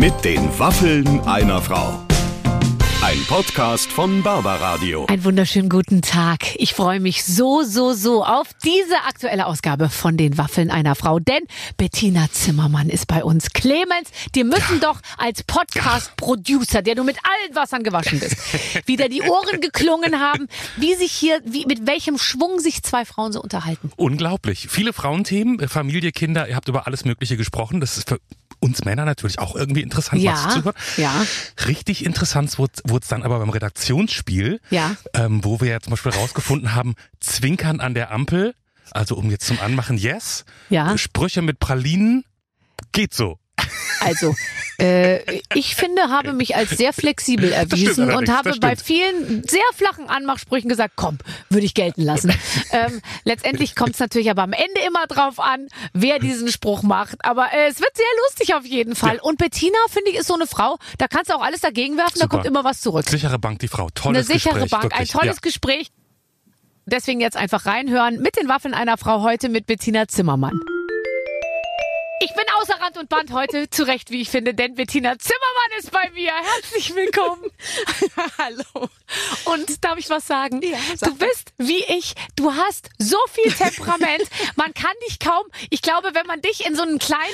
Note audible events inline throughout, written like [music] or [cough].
Mit den Waffeln einer Frau. Ein Podcast von Barbaradio. Einen wunderschönen guten Tag. Ich freue mich so, so, so auf diese aktuelle Ausgabe von den Waffeln einer Frau. Denn Bettina Zimmermann ist bei uns. Clemens, dir müssen doch als Podcast-Producer, der du mit allen Wassern gewaschen bist, [laughs] wieder die Ohren geklungen haben, wie sich hier, wie, mit welchem Schwung sich zwei Frauen so unterhalten. Unglaublich. Viele Frauenthemen, äh, Familie, Kinder, ihr habt über alles Mögliche gesprochen. Das ist für uns Männer natürlich auch irgendwie interessant, Ja, was zu hören. ja. Richtig interessant wurde es dann aber beim Redaktionsspiel, Ja. ähm, wo wir ja zum Beispiel rausgefunden haben, Zwinkern an der Ampel, also um jetzt zum Anmachen, yes. Ja. Sprüche mit Pralinen, geht so. Also, äh, ich finde, habe mich als sehr flexibel erwiesen und habe bei vielen sehr flachen Anmachsprüchen gesagt, komm, würde ich gelten lassen. [laughs] ähm, letztendlich kommt es natürlich aber am Ende immer drauf an, wer diesen Spruch macht. Aber äh, es wird sehr lustig auf jeden Fall. Ja. Und Bettina, finde ich, ist so eine Frau, da kannst du auch alles dagegen werfen, da Super. kommt immer was zurück. Sichere Bank, die Frau. Eine Tolles sichere Gespräch, Bank, wirklich. ein tolles ja. Gespräch. Deswegen jetzt einfach reinhören mit den Waffeln einer Frau heute mit Bettina Zimmermann. Ich bin außer Rand und Band heute, zu Recht, wie ich finde, denn Bettina Zimmermann ist bei mir. Herzlich willkommen. [laughs] Hallo. Und darf ich was sagen? Ja, sag du bist wie ich. Du hast so viel Temperament. Man kann dich kaum. Ich glaube, wenn man dich in so einen kleine,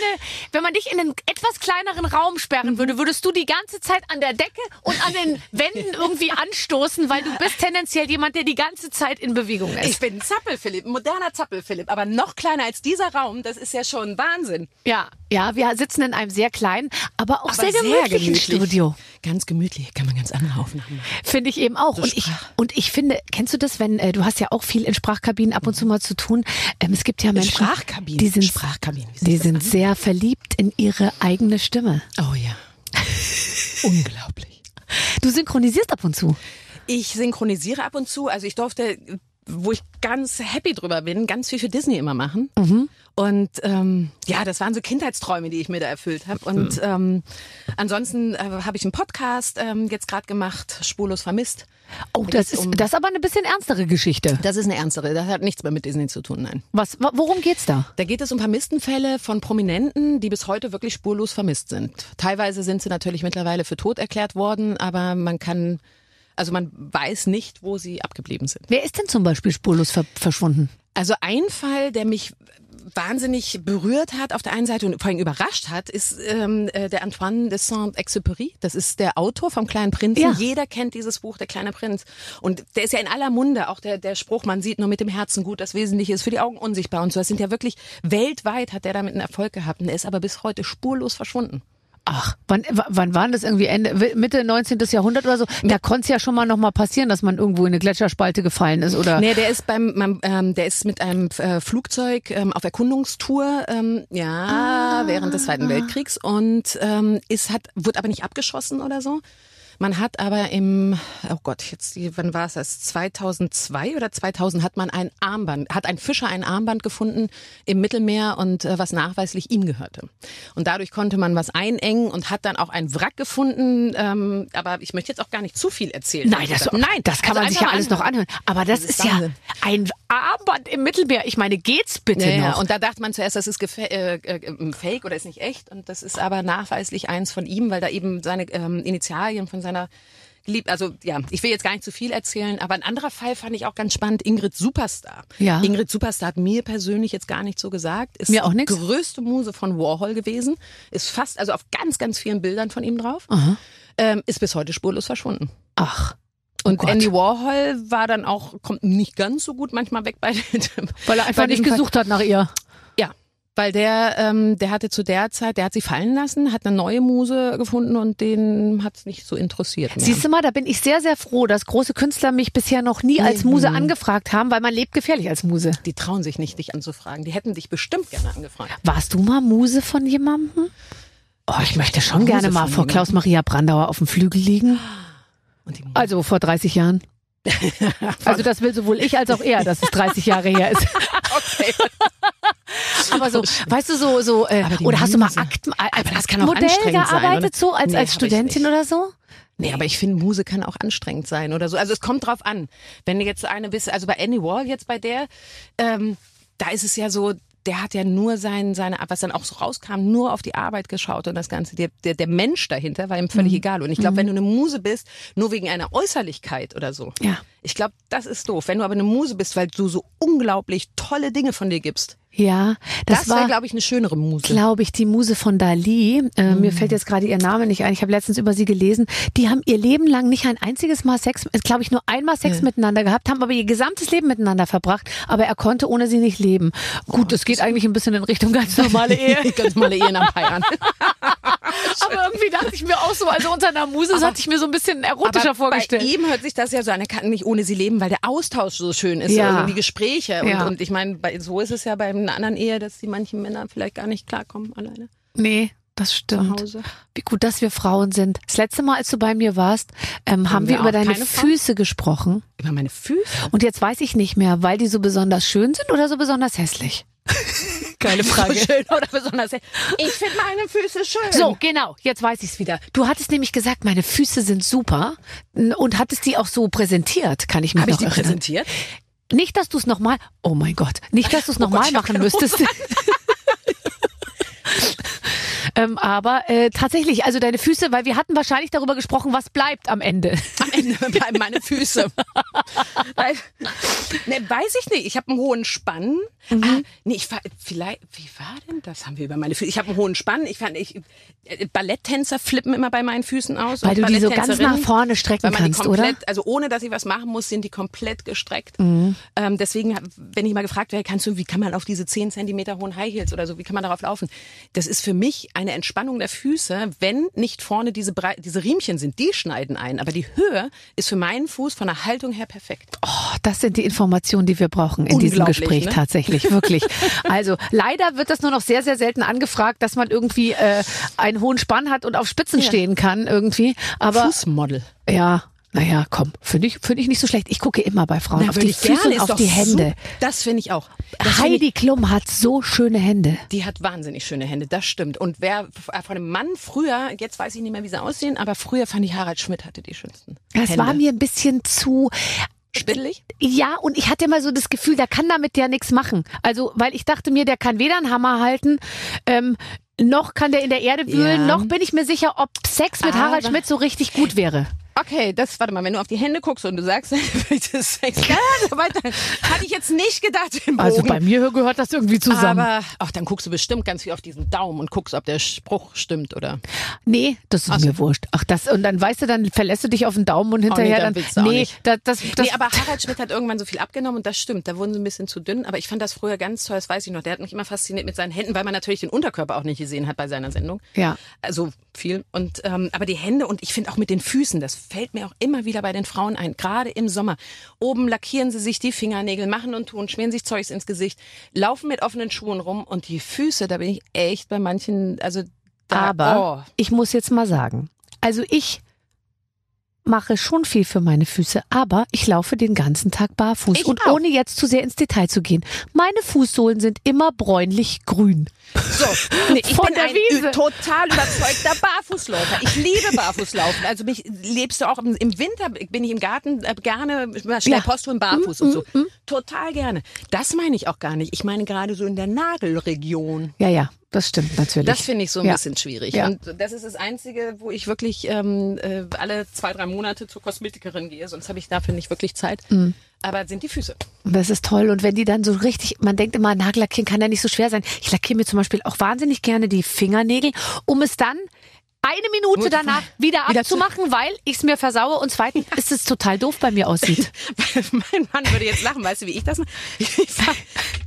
wenn man dich in einen etwas kleineren Raum sperren würde, würdest du die ganze Zeit an der Decke und an den Wänden [laughs] irgendwie anstoßen, weil du bist tendenziell jemand, der die ganze Zeit in Bewegung ist. Ich bin Zappel-Philipp, ein moderner Zappel-Philipp, aber noch kleiner als dieser Raum. Das ist ja schon Wahnsinn. Ja, ja, wir sitzen in einem sehr kleinen, aber auch Aber sehr gemütlichen Studio. Ganz gemütlich. Kann man ganz andere Aufnahmen machen. Finde ich eben auch. So und, ich, und ich finde, kennst du das, wenn, äh, du hast ja auch viel in Sprachkabinen ab und zu mal zu tun. Ähm, es gibt ja Menschen, Sprachkabinen. die sind, Sprachkabinen. Die sind an? sehr verliebt in ihre eigene Stimme. Oh ja. [laughs] Unglaublich. Du synchronisierst ab und zu. Ich synchronisiere ab und zu. Also ich durfte, wo ich ganz happy drüber bin, ganz viel für Disney immer machen. Und ähm, ja, das waren so Kindheitsträume, die ich mir da erfüllt habe. Und ähm, ansonsten äh, habe ich einen Podcast ähm, jetzt gerade gemacht, Spurlos vermisst. Oh, Da das ist, um- das ist aber eine bisschen ernstere Geschichte. Das ist eine ernstere, das hat nichts mehr mit Disney zu tun, nein. Was, wa- worum geht's da? Da geht es um Vermisstenfälle von Prominenten, die bis heute wirklich spurlos vermisst sind. Teilweise sind sie natürlich mittlerweile für tot erklärt worden, aber man kann, also man weiß nicht, wo sie abgeblieben sind. Wer ist denn zum Beispiel spurlos ver verschwunden? Also ein Fall, der mich wahnsinnig berührt hat auf der einen Seite und vor allem überrascht hat, ist ähm, äh, der Antoine de Saint-Exupéry. Das ist der Autor vom Kleinen Prinzen. Ja. Jeder kennt dieses Buch, Der kleine Prinz. Und der ist ja in aller Munde. Auch der, der Spruch, man sieht nur mit dem Herzen gut, das Wesentliche ist für die Augen unsichtbar und so. Das sind ja wirklich weltweit hat der damit einen Erfolg gehabt und er ist aber bis heute spurlos verschwunden. Ach, wann, wann war das irgendwie Ende, Mitte 19. Jahrhundert oder so? Da konnte es ja schon mal noch mal passieren, dass man irgendwo in eine Gletscherspalte gefallen ist oder. Nee, der ist beim, beim ähm, der ist mit einem äh, Flugzeug ähm, auf Erkundungstour, ähm, ja, während des Zweiten Weltkriegs und ähm, ist hat wurde aber nicht abgeschossen oder so. Man hat aber im, oh Gott, jetzt, wann war es das? 2002 oder 2000 hat man ein Armband, hat ein Fischer ein Armband gefunden im Mittelmeer und äh, was nachweislich ihm gehörte. Und dadurch konnte man was einengen und hat dann auch ein Wrack gefunden. Ähm, aber ich möchte jetzt auch gar nicht zu viel erzählen. Nein, das, Nein, das kann also man sich ja alles noch anhören. Aber das, Das ist, ist ja ein Armband im Mittelmeer. Ich meine, geht's bitte Ja, ja. noch? Und da dachte man zuerst, das ist äh, äh, Fake oder ist nicht echt. Und das ist aber nachweislich eins von ihm, weil da eben seine ähm, Initialien von seiner Gelieb also ja, ich will jetzt gar nicht zu viel erzählen, aber ein anderer Fall fand ich auch ganz spannend, Ingrid Superstar. Ja. Ingrid Superstar hat mir persönlich jetzt gar nicht so gesagt, ist Mir auch die größte Muse von Warhol gewesen, ist fast, also auf ganz, ganz vielen Bildern von ihm drauf, ähm, ist bis heute spurlos verschwunden. Ach. Oh Und Gott. Andy Warhol war dann auch, kommt nicht ganz so gut manchmal weg bei [laughs] Weil er einfach nicht gesucht hat nach ihr. Weil der, ähm, der hatte zu der Zeit, der hat sie fallen lassen, hat eine neue Muse gefunden und den hat's nicht so interessiert. Mehr. Siehst du mal, da bin ich sehr, sehr froh, dass große Künstler mich bisher noch nie als Muse angefragt haben, weil man lebt gefährlich als Muse. die trauen sich nicht, dich anzufragen. Die hätten dich bestimmt gerne angefragt. Warst du mal Muse von jemandem? Oh, ich möchte schon Muse gerne mal vor jemandem. Klaus Maria Brandauer auf dem Flügel liegen. Also vor 30 Jahren. [laughs] Also das will sowohl ich als auch er, dass es 30 Jahre her ist. okay. [laughs] Aber so, weißt du, so, so, äh, oder hast du mal. Akten, Aber das kann auch Aktmodell anstrengend sein, gearbeitet, oder? so als, Nee, als Studentin oder so? Nee, aber ich finde, Muse kann auch anstrengend sein oder so. Also es kommt drauf an. Wenn du jetzt eine bist, also bei Annie Wall jetzt bei der, ähm, da ist es ja so, der hat ja nur sein, seine, was dann auch so rauskam, nur auf die Arbeit geschaut und das Ganze. Der, der, der Mensch dahinter war ihm völlig Mhm. egal. Und ich glaube, wenn du eine Muse bist, nur wegen einer Äußerlichkeit oder so. Ja. Ich glaube, das ist doof. Wenn du aber eine Muse bist, weil du so unglaublich tolle Dinge von dir gibst. Ja, das, Das, war, wäre, glaube ich, eine schönere Muse. glaube ich, die Muse von Dali. Äh, Mir fällt jetzt gerade ihr Name nicht ein. Ich habe letztens über sie gelesen. Die haben ihr Leben lang nicht ein einziges Mal Sex, glaube ich, nur einmal Sex miteinander gehabt, haben aber ihr gesamtes Leben miteinander verbracht. Aber er konnte ohne sie nicht leben. Gut, das geht eigentlich ein bisschen in Richtung ganz normale [laughs] Ehe. Ganz normale Ehe nach Jahren. [laughs] aber irgendwie dachte ich mir auch so, also unter einer Muse das hatte ich mir so ein bisschen erotischer vorgestellt. Bei ihm hört sich das ja so an, er kann nicht ohne sie leben, weil der Austausch so schön ist, Ja. irgendwie die Gespräche. Und, Ja. und ich meine, so ist es ja bei einer anderen Ehe, dass die manchen Männer vielleicht gar nicht klarkommen alleine nee, das stimmt. Wie gut, dass wir Frauen sind. Das letzte Mal, als du bei mir warst, ähm, haben wir, wir über deine? Füße gesprochen. Über meine Füße. Und jetzt weiß ich nicht mehr, weil die so besonders schön sind oder so besonders hässlich. [laughs] [laughs] Geile Frage. So schön oder besonders. Ich finde meine Füße schön. So, genau, jetzt weiß ich's wieder. Du hattest nämlich gesagt, meine Füße sind super und hattest die auch so präsentiert, kann ich mich Habe ich noch die erinnern. präsentiert? Nicht, dass du es nochmal, oh mein Gott, nicht, dass du es nochmal ich hab machen keine müsstest. [laughs] ähm, aber äh, tatsächlich, also deine Füße, weil wir hatten wahrscheinlich darüber gesprochen, was bleibt am Ende. Am Ende [laughs] bleiben meine Füße. Weil, ne, weiß ich nicht. Ich habe einen hohen Spann. Mhm. Ah, nee, ich war, vielleicht, wie war denn das? Haben wir über meine Füße? Ich habe einen hohen Spann. Ich fand, ich, äh, Balletttänzer flippen immer bei meinen Füßen aus. Weil du die so ganz nach vorne strecken weil man die kannst, komplett, oder? Also ohne, dass ich was machen muss, sind die komplett gestreckt. Mhm. Ähm, deswegen, wenn ich mal gefragt werde, kannst du, wie kann man auf diese 10 Zentimeter hohen High Heels oder so, wie kann man darauf laufen? Das ist für mich eine Entspannung der Füße, wenn nicht vorne diese, Brei diese Riemchen sind. Die schneiden ein. Aber die Höhe ist für meinen Fuß von der Haltung her perfekt. Oh, das sind die Informationen, die wir brauchen in diesem Gespräch ne? tatsächlich, wirklich. [laughs] Also leider wird das nur noch sehr, sehr selten angefragt, dass man irgendwie äh, einen hohen Spann hat und auf Spitzen stehen kann irgendwie. Aber Fußmodel. ja, naja, komm, finde ich, finde ich nicht so schlecht. Ich gucke immer bei Frauen Na, auf die ich Füße und auf die Hände. super. Das finde ich auch. Das Heidi Klum hat so schöne Hände. Die hat wahnsinnig schöne Hände, das stimmt. Und wer äh, von einem Mann früher, jetzt weiß ich nicht mehr, wie sie aussehen, aber früher fand ich Harald Schmidt hatte die schönsten. Das Hände. war mir ein bisschen zu Spittelig? Ja, und ich hatte immer so das Gefühl, der kann damit ja nichts machen. Also, weil ich dachte mir, der kann weder einen Hammer halten, ähm, noch kann der in der Erde wühlen, Ja. noch bin ich mir sicher, ob Sex mit Harald Aber- Schmidt so richtig gut wäre. Okay, das, warte mal, wenn du auf die Hände guckst und du sagst, [laughs] das Sex, hatte ich jetzt nicht gedacht Also bei mir gehört das irgendwie zusammen. aber, ach, dann guckst du bestimmt ganz viel auf diesen Daumen und guckst, ob der Spruch stimmt oder. nee, das ist mir wurscht. Ach, das, und dann weißt du, dann verlässt du dich auf den Daumen und hinterher Oh, dann dann, auch nee, das, das, das, nee, aber Harald Schmidt hat irgendwann so viel abgenommen und das stimmt. Da wurden sie ein bisschen zu dünn. Aber ich fand das früher ganz toll, das weiß ich noch. Der hat mich immer fasziniert mit seinen Händen, weil man natürlich den Unterkörper auch nicht gesehen hat bei seiner Sendung. Ja. Also viel. Und ähm, aber die Hände und ich finde auch mit den Füßen, das fällt mir auch immer wieder bei den Frauen ein, gerade im Sommer. Oben lackieren sie sich die Fingernägel, machen und tun, schmieren sich Zeugs ins Gesicht, laufen mit offenen Schuhen rum und die Füße, da bin ich echt bei manchen, also da, aber oh. ich muss jetzt mal sagen, also ich mache schon viel für meine Füße, aber ich laufe den ganzen Tag barfuß. Ich und auch. ohne jetzt zu sehr ins Detail zu gehen, meine Fußsohlen sind immer bräunlich grün. So, nee, ich Von bin der ein Wiese. total überzeugter Barfußläufer. Ich liebe Barfußlaufen. Also mich lebst du auch im, im Winter bin ich im Garten äh, gerne schnell Ja. Post barfuß und so. Total gerne. Das meine ich auch gar nicht. Ich meine gerade so in der Nagelregion. Ja, ja, das stimmt natürlich. Das finde ich so ein Ja. bisschen schwierig. Ja. Und das ist das Einzige, wo ich wirklich ähm, äh, alle zwei, drei Monate zur Kosmetikerin gehe. Sonst habe ich dafür nicht wirklich Zeit. Mhm. Aber sind die Füße. Das ist toll. Und wenn die dann so richtig, man denkt immer, Nagellackieren kann ja nicht so schwer sein. Ich lackiere mir zum Beispiel auch wahnsinnig gerne die Fingernägel, um es dann eine Minute danach wieder wieder zu- abzumachen, weil ich es mir versaue und zweitens ist es total doof bei mir aussieht. [laughs] mein Mann würde jetzt lachen, weißt du, wie ich das mache? Ich fahr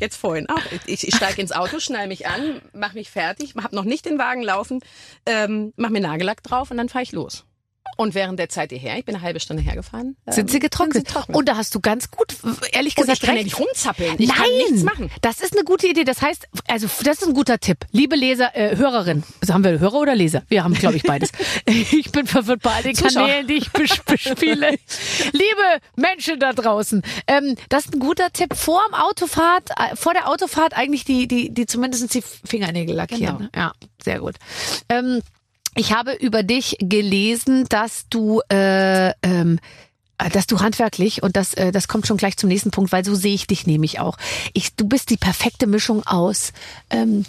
jetzt vorhin auch. Ich, ich steige ins Auto, schnall mich an, mache mich fertig, habe noch nicht den Wagen laufen, ähm, mache mir Nagellack drauf und dann fahre ich los. Und während der Zeit hierher, ich bin eine halbe Stunde hergefahren, ähm, Sind sie getrocknet? Sind sie trocken. Und da hast du ganz gut, ehrlich Und gesagt, ich kann ja recht. nicht rumzappeln. Ich Nein, kann nichts machen. das ist eine gute Idee. Das heißt, also das ist ein guter Tipp. Liebe Leser, äh, Hörerin, also haben wir Hörer oder Leser? Wir haben, glaube ich, beides. [laughs] ich bin verwirrt bei all den Zuschauer. Kanälen, die ich bes- bespiele. Liebe Menschen da draußen, ähm, das ist ein guter Tipp. Vor dem Autofahrt, äh, vor der Autofahrt eigentlich die, die, die zumindest die Fingernägel lackieren. Ja, sehr gut. Ähm, ich habe über dich gelesen, dass du äh, ähm, äh, dass du handwerklich und das, äh, das kommt schon gleich zum nächsten Punkt, weil so sehe ich dich nämlich auch. Ich, du bist die perfekte Mischung aus. Ähm,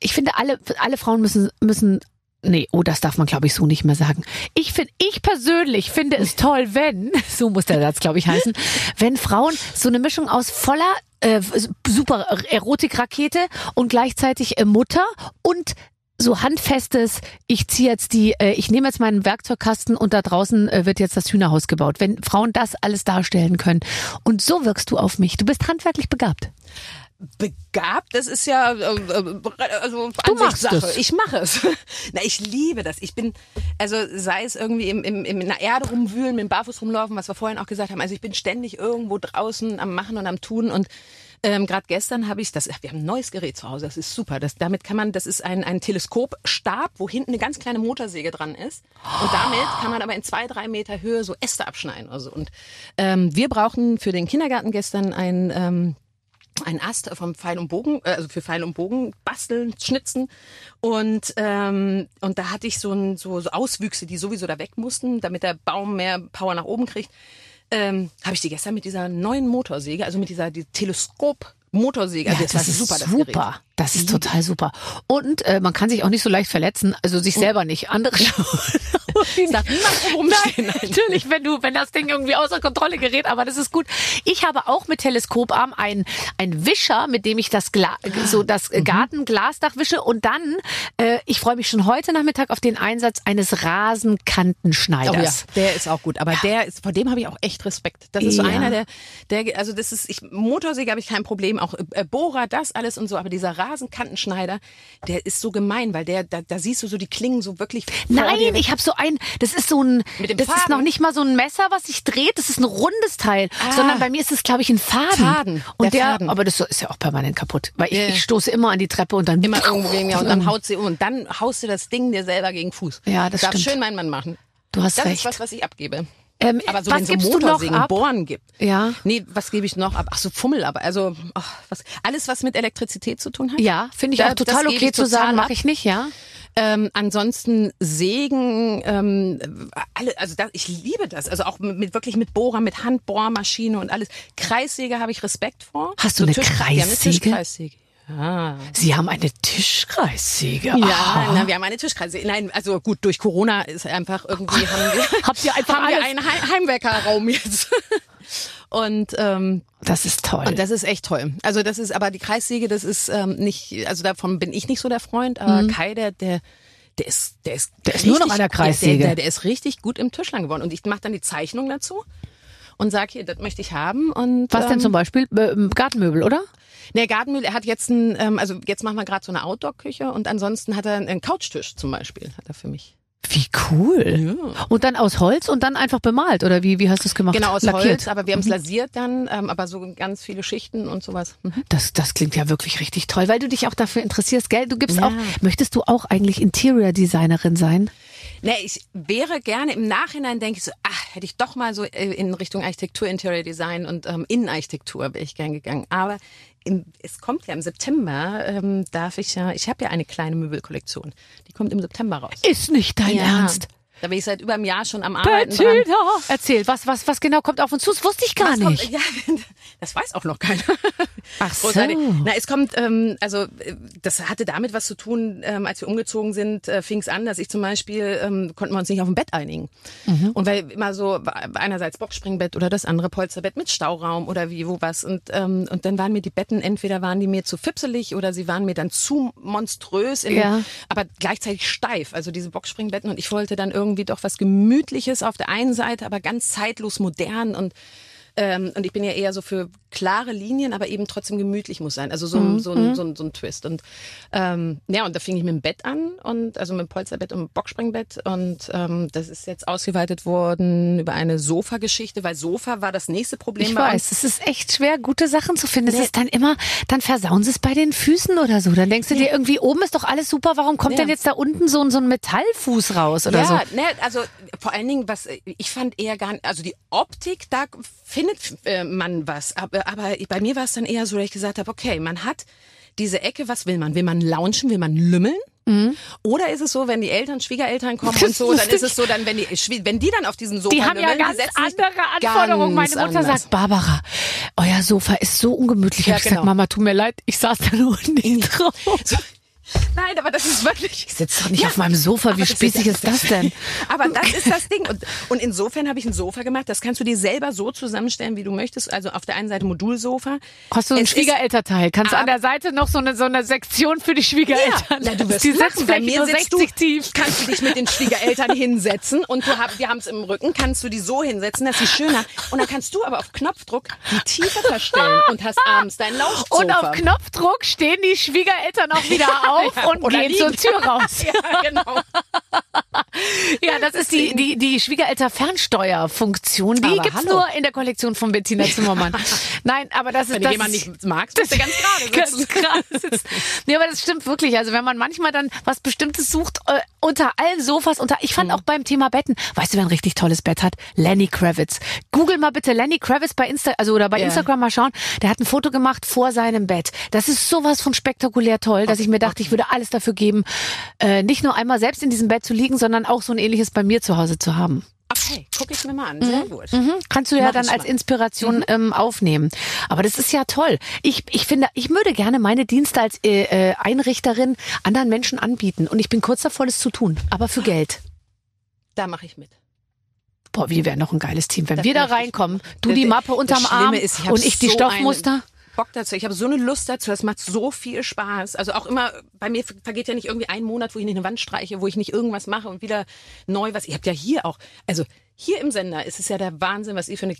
ich finde, alle, alle Frauen müssen, müssen Nee, oh, das darf man, glaube ich, so nicht mehr sagen. Ich finde, ich persönlich finde es toll, wenn, [laughs] so muss der Satz, glaube ich, heißen, wenn Frauen so eine Mischung aus voller äh, super Erotikrakete und gleichzeitig äh, Mutter und so handfestes, ich ziehe jetzt die, äh, ich nehme jetzt meinen Werkzeugkasten und da draußen äh, wird jetzt das Hühnerhaus gebaut. Wenn Frauen das alles darstellen können. Und so wirkst du auf mich. Du bist handwerklich begabt. Begabt, das ist ja äh, äh also du machst Sache. es. Ich mache es. [laughs] Na, ich liebe das. Ich bin, also sei es irgendwie im, im, in der Erde rumwühlen, mit dem Barfuß rumlaufen, was wir vorhin auch gesagt haben. Also ich bin ständig irgendwo draußen am Machen und am Tun und ähm, Gerade gestern habe ich das, wir haben ein neues Gerät zu Hause, das ist super. Das, damit kann man, das ist ein, ein Teleskopstab, wo hinten eine ganz kleine Motorsäge dran ist. Und damit kann man aber in zwei, drei Meter Höhe so Äste abschneiden. Also. Und ähm, wir brauchen für den Kindergarten gestern ein ähm, ein Ast vom Pfeil und Bogen, äh, also für Pfeil und Bogen basteln, schnitzen und ähm, und da hatte ich so, ein, so so Auswüchse, die sowieso da weg mussten, damit der Baum mehr Power nach oben kriegt ähm, habe ich die gestern mit dieser neuen Motorsäge, also mit dieser die Teleskop Motorsäge. Also ja, das, ist super. Das, super. das ist total super. Und äh, man kann sich auch nicht so leicht verletzen, also sich selber nicht, andere [laughs] schon. Sagt niemand rumstehen. Nein, natürlich, wenn du, wenn das Ding irgendwie außer Kontrolle gerät, aber das ist gut. Ich habe auch mit Teleskoparm einen, einen Wischer, mit dem ich das Gla so das mhm. Gartenglasdach wische und dann, äh, ich freue mich schon heute Nachmittag auf den Einsatz eines Rasenkantenschneiders. Oh ja, der ist auch gut, aber ja. der ist, vor dem habe ich auch echt Respekt. Das ist so einer, der, der, also das ist, ich, Motorsäge habe ich kein Problem, auch äh, Bohrer, das alles und so, aber dieser Rasenkantenschneider, der ist so gemein, weil der, da, da siehst du so die Klingen so wirklich. Nein, ich habe so ein, das ist so ein, das Faden. ist noch nicht mal so ein Messer, was sich dreht, das ist ein rundes Teil, Ah. sondern bei mir ist es, glaube ich, ein Faden. Faden, Und der der, Faden. aber das ist ja auch permanent kaputt, weil ich, Ja. ich stoße immer an die Treppe und dann immer [laughs] irgendwo gegen ja, und dann [laughs] haut sie um und dann haust du das Ding dir selber gegen den Fuß. Ja, das Darf stimmt. schön mein Mann machen. Du hast Das recht. ist was, was ich abgebe. Ähm, Aber so was wenn so gibst du noch Motorsägen ab? Bohren gibt. Ja. Nee, was gebe ich noch ab? Ach so, Fummel, aber also ach, was, alles, was mit Elektrizität zu tun hat. Ja, finde ich Da- auch total das okay zu sagen, mache ich nicht, ja. Ähm, ansonsten Sägen, ähm, alle, also da, ich liebe das. Also auch mit, wirklich mit Bohrer, mit Handbohrmaschine und alles. Kreissäge habe ich Respekt vor. Hast du eine Wir haben eine Kreissäge? Tischkreissäge. Ja. Sie haben eine Tischkreissäge. Ja, na, wir haben eine Tischkreissäge. Nein, also gut, durch Corona ist einfach irgendwie haben wir, [laughs] Habt ihr einfach haben wir einen Heim Heimwerkerraum jetzt. [laughs] Und ähm, Das ist toll. und das ist echt toll. Also das ist, aber die Kreissäge, das ist ähm, nicht, also davon bin ich nicht so der Freund, aber Kai, der, der, der ist, der ist, Mhm. Der ist nur noch an der Kreissäge. Der, der, der ist richtig gut im Tischler geworden. Und ich mache dann die Zeichnung dazu und sag hier, das möchte ich haben. Und Was denn ähm, zum Beispiel? Gartenmöbel, oder? Nee, Gartenmüll, er hat jetzt ein, ähm, also jetzt machen wir gerade so eine Outdoor-Küche und ansonsten hat er einen Couchtisch zum Beispiel, hat er für mich. Wie cool. Und dann aus Holz und dann einfach bemalt, oder wie, wie hast du es gemacht? Genau, aus Lackiert. Holz, aber wir haben es lasiert dann, ähm, aber so ganz viele Schichten und sowas. Mhm. Das, das klingt ja wirklich richtig toll, weil du dich auch dafür interessierst, gell? Du gibst Ja. auch, möchtest du auch eigentlich Interior Designerin sein? Nee, ich wäre gerne im Nachhinein denke ich so, ach, hätte ich doch mal so äh, in Richtung Architektur, Interior Design und ähm, Innenarchitektur wäre ich gern gegangen. Aber im, es kommt ja im September, ähm, darf ich ja, ich habe ja eine kleine Möbelkollektion. Die kommt im September raus. Ist nicht dein Ernst. Da bin ich seit über einem Jahr schon am Arbeiten dran. Bettina! Erzähl, was, was, was genau kommt auf uns zu? Das wusste ich gar Was nicht. Kommt, ja, [laughs] das weiß auch noch keiner. [laughs] Ach so. Großartig. Na, es kommt, ähm, also das hatte damit was zu tun, ähm, als wir umgezogen sind, äh, fing es an, dass ich zum Beispiel, ähm, konnten wir uns nicht auf ein Bett einigen. Mhm. Und weil immer so einerseits Boxspringbett oder das andere Polsterbett mit Stauraum oder wie, wo was. Und, ähm, und dann waren mir die Betten, entweder waren die mir zu fipselig oder sie waren mir dann zu monströs, in, Ja. aber gleichzeitig steif. Also diese Boxspringbetten. Und ich wollte dann irgendwie doch was Gemütliches auf der einen Seite, aber ganz zeitlos modern. Und ähm, und ich bin ja eher so für klare Linien, aber eben trotzdem gemütlich muss sein. Also so, ein so, ein so, ein so ein Twist. Und ähm, ja, und da fing ich mit dem Bett an und also mit dem Polsterbett und dem Boxspringbett. Und ähm, das ist jetzt ausgeweitet worden über eine Sofa-Geschichte, weil Sofa war das nächste Problem Ich bei weiß, uns. es ist echt schwer, gute Sachen zu finden. Es Nee. ist dann immer, dann versauen sie es bei den Füßen oder so. Dann denkst du dir irgendwie, oben ist doch alles super, warum kommt Ja. denn jetzt da unten so, ein- so ein Metallfuß raus oder ja, so? ne, also vor allen Dingen, was ich fand eher gar nicht, also die Optik, da findet äh, man was. Aber, aber bei mir war es dann eher so, dass ich gesagt habe, okay, man hat diese Ecke, was will man? Will man launchen? Will man lümmeln? Mhm. Oder ist es so, wenn die Eltern, Schwiegereltern kommen und so, dann ist es so, dann wenn die wenn die dann auf diesem Sofa Die haben ja lümmeln, ganz setzen sich andere Anforderungen. Meine ganz Mutter anders. sagt, Barbara, euer Sofa ist so ungemütlich. Ja, ich gesagt, genau. Mama, tut mir leid, ich saß da nur nicht drauf. So. Nein, aber das ist wirklich. Ich sitze doch nicht auf meinem Sofa. Wie spießig ist das denn? [laughs] Aber das ist das Ding. Und, [laughs] und insofern habe ich ein Sofa gemacht. Das kannst du dir selber so zusammenstellen, wie du möchtest. Also auf der einen Seite Modulsofa. Hast du ein Es ist- Schwiegerelternteil? Kannst du an Ab- der Seite noch so eine, so eine Sektion für die Schwiegereltern? Ja, na, du [laughs] wirst die. Sitzfläche Bei mir nur sitzt 60 du, tief. kannst du dich mit den Schwiegereltern hinsetzen und du hab, wir haben es im Rücken, kannst du die so hinsetzen, dass sie schöner. Und dann kannst du aber auf Knopfdruck die Tiefe verstellen und hast abends dein Lauschsofa. Und auf Knopfdruck stehen die Schwiegereltern auch wieder auf Ja, und gehen liegen. zur Tür raus. [laughs] Ja, genau. Ja, das ist die, die, die Schwiegereltern-Fernsteuerfunktion. Die gibt's hallo. nur in der Kollektion von Bettina Zimmermann. [laughs] Nein, aber das ist Wenn das jemand nicht mag, musst du ganz gerade ganz sitzen. gerade sitzen. Nee, aber das stimmt wirklich. Also wenn man manchmal dann was Bestimmtes sucht, äh, unter allen Sofas, unter, ich Mhm. fand auch beim Thema Betten, weißt du, wer ein richtig tolles Bett hat? Lenny Kravitz. Google mal bitte Lenny Kravitz bei Insta, also oder bei Ja. Instagram mal schauen. Der hat ein Foto gemacht vor seinem Bett. Das ist sowas von spektakulär toll, dass ich mir dachte, ich würde alles dafür geben, äh, nicht nur einmal selbst in diesem Bett zu liegen, sondern auch so ein ähnliches bei mir zu Hause zu haben. Okay, guck ich mir mal an. Sehr gut. Mhm. Kannst du ja Mach dann als. Inspiration ähm, aufnehmen. Aber das ist ja toll. Ich, ich finde, ich würde gerne meine Dienste als äh, äh, Einrichterin anderen Menschen anbieten. Und ich bin kurz davor, das zu tun. Aber für Geld. Da mache ich mit. Boah, wir wären noch ein geiles Team. Wenn Das wir da reinkommen, du die Mappe unterm Arm ist, ich und ich die so Stoffmuster. Bock dazu. Ich habe so eine Lust dazu. Das macht so viel Spaß. Also auch immer, bei mir vergeht ja nicht irgendwie ein Monat, wo ich nicht eine Wand streiche, wo ich nicht irgendwas mache und wieder neu was. Ihr habt ja hier auch, also hier im Sender ist es ja der Wahnsinn, was ihr für eine,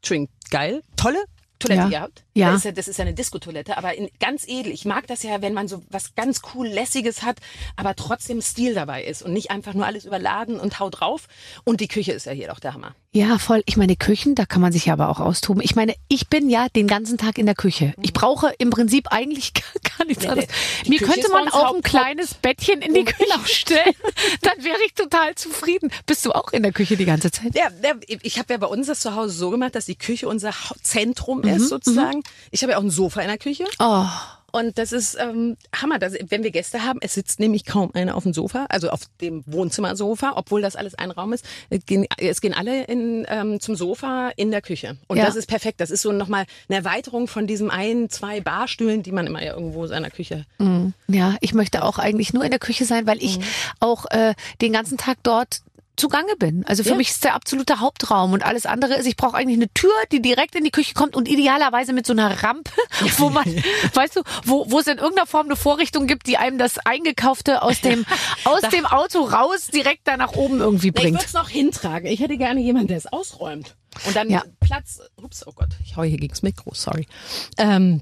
Entschuldigung, geil, tolle Toilette Ja. ihr habt. Ja. Das ist ja, das ist ja eine Diskotoilette, aber in, ganz edel. Ich mag das ja, wenn man so was ganz cool lässiges hat, aber trotzdem Stil dabei ist und nicht einfach nur alles überladen und hau drauf. Und die Küche ist ja hier doch der Hammer. Ja, voll. Ich meine, Küchen, da kann man sich ja aber auch austoben. Ich meine, ich bin ja den ganzen Tag in der Küche. Ich brauche im Prinzip eigentlich [laughs] gar, nichts anderes. die Mir Küche könnte man auch ein kleines Bettchen in die Küche [laughs] stellen. Dann wäre ich total zufrieden. Bist du auch in der Küche die ganze Zeit? Ja, ich habe ja bei uns das zu Hause so gemacht, dass die Küche unser Zentrum Mhm, ist sozusagen. Ich habe ja auch ein Sofa in der Küche Oh. und das ist ähm, Hammer. Das, wenn wir Gäste haben, es sitzt nämlich kaum einer auf dem Sofa, also auf dem Wohnzimmersofa, obwohl das alles ein Raum ist. Es gehen, es gehen alle in, ähm, zum Sofa in der Küche und Ja. das ist perfekt. Das ist so nochmal eine Erweiterung von diesem ein, zwei Barstühlen, die man immer ja irgendwo in seiner Küche. Ja, ich möchte auch eigentlich nur in der Küche sein, weil Mhm. ich auch äh, den ganzen Tag dort zugange bin. Also für Ja. mich ist der absolute Hauptraum und alles andere ist, ich brauche eigentlich eine Tür, die direkt in die Küche kommt und idealerweise mit so einer Rampe, wo man, [laughs] weißt du, wo, wo es in irgendeiner Form eine Vorrichtung gibt, die einem das Eingekaufte aus dem, [laughs] aus dem Auto raus direkt da nach oben irgendwie Na, ich bringt. würde es noch hintragen. Ich hätte gerne jemanden, der es ausräumt. Und dann Ja. Platz, ups, oh Gott, ich hau hier gegens Mikro, sorry. Ähm,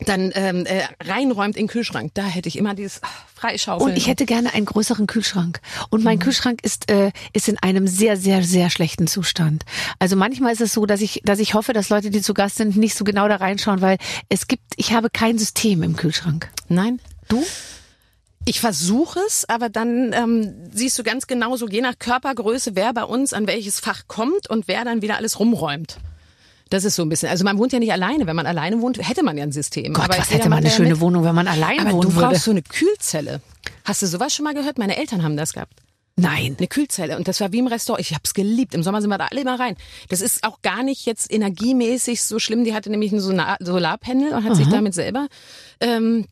dann ähm, äh, reinräumt in den Kühlschrank. Da hätte ich immer dieses ah, Freischaufeln. Und ich hätte gerne einen größeren Kühlschrank. Und Mhm. mein Kühlschrank ist äh, ist in einem sehr sehr sehr schlechten Zustand. Also manchmal ist es so, dass ich dass ich hoffe, dass Leute, die zu Gast sind, nicht so genau da reinschauen, weil es gibt ich habe kein System im Kühlschrank. Nein. Du? Ich versuche es, aber dann ähm, siehst du ganz genau so, je nach Körpergröße, wer bei uns an welches Fach kommt und wer dann wieder alles rumräumt. Das ist so ein bisschen. Also man wohnt ja nicht alleine. Wenn man alleine wohnt, hätte man ja ein System. Gott, aber was hätte man eine schöne mit. Wohnung, wenn man allein Aber du wohnen würde. brauchst so eine Kühlzelle. Hast du sowas schon mal gehört? Meine Eltern haben das gehabt. Nein. Eine Kühlzelle. Und das war wie im Restaurant. Ich hab's geliebt. Im Sommer sind wir da alle immer rein. Das ist auch gar nicht jetzt energiemäßig so schlimm. Die hatte nämlich ein Solar Solarpanel und hat sich damit selber ähm,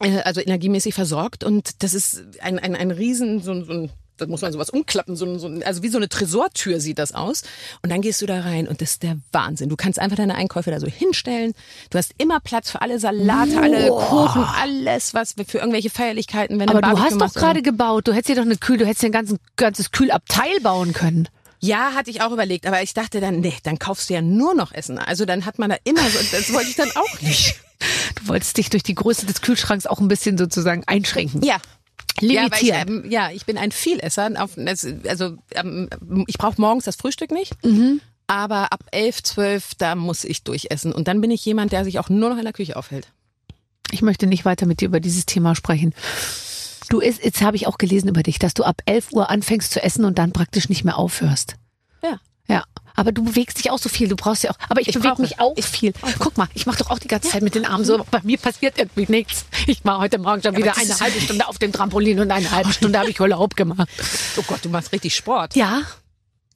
äh, also energiemäßig versorgt. Und das ist ein, ein, ein Riesen, so, so ein da muss man sowas umklappen, so, so, also wie so eine Tresortür sieht das aus. Und dann gehst du da rein und das ist der Wahnsinn. Du kannst einfach deine Einkäufe da so hinstellen. Du hast immer Platz für alle Salate, alle Kuchen, alles, was für irgendwelche Feierlichkeiten, wenn Aber du hast doch gerade gebaut. Du hättest dir doch eine Kühl, du hättest dir ein ganzes, ganzes Kühlabteil bauen können. Ja, hatte ich auch überlegt, aber ich dachte dann, nee, dann kaufst du ja nur noch Essen. Also dann hat man da immer so, das wollte ich dann auch nicht. [laughs] Du wolltest dich durch die Größe des Kühlschranks auch ein bisschen sozusagen einschränken. Ja. Ja, weil ich, ja, ich bin ein Vielesser. Auf, also ähm, ich brauche morgens das Frühstück nicht. Aber ab elf, zwölf, da muss ich durchessen. Und dann bin ich jemand, der sich auch nur noch in der Küche aufhält. Ich möchte nicht weiter mit dir über dieses Thema sprechen. Du isst, jetzt habe ich auch gelesen über dich, dass du ab 11 Uhr anfängst zu essen und dann praktisch nicht mehr aufhörst. Ja. Ja. Aber du bewegst dich auch so viel, du brauchst ja auch. Aber ich, Ich bewege mich auch viel. Guck mal, ich mache doch auch die ganze Zeit mit den Armen so. Bei mir passiert irgendwie nichts. Ich war heute Morgen schon wieder das eine halbe Stunde auf dem Trampolin und eine halbe Stunde habe ich Urlaub gemacht. Oh Gott, du machst richtig Sport. Ja.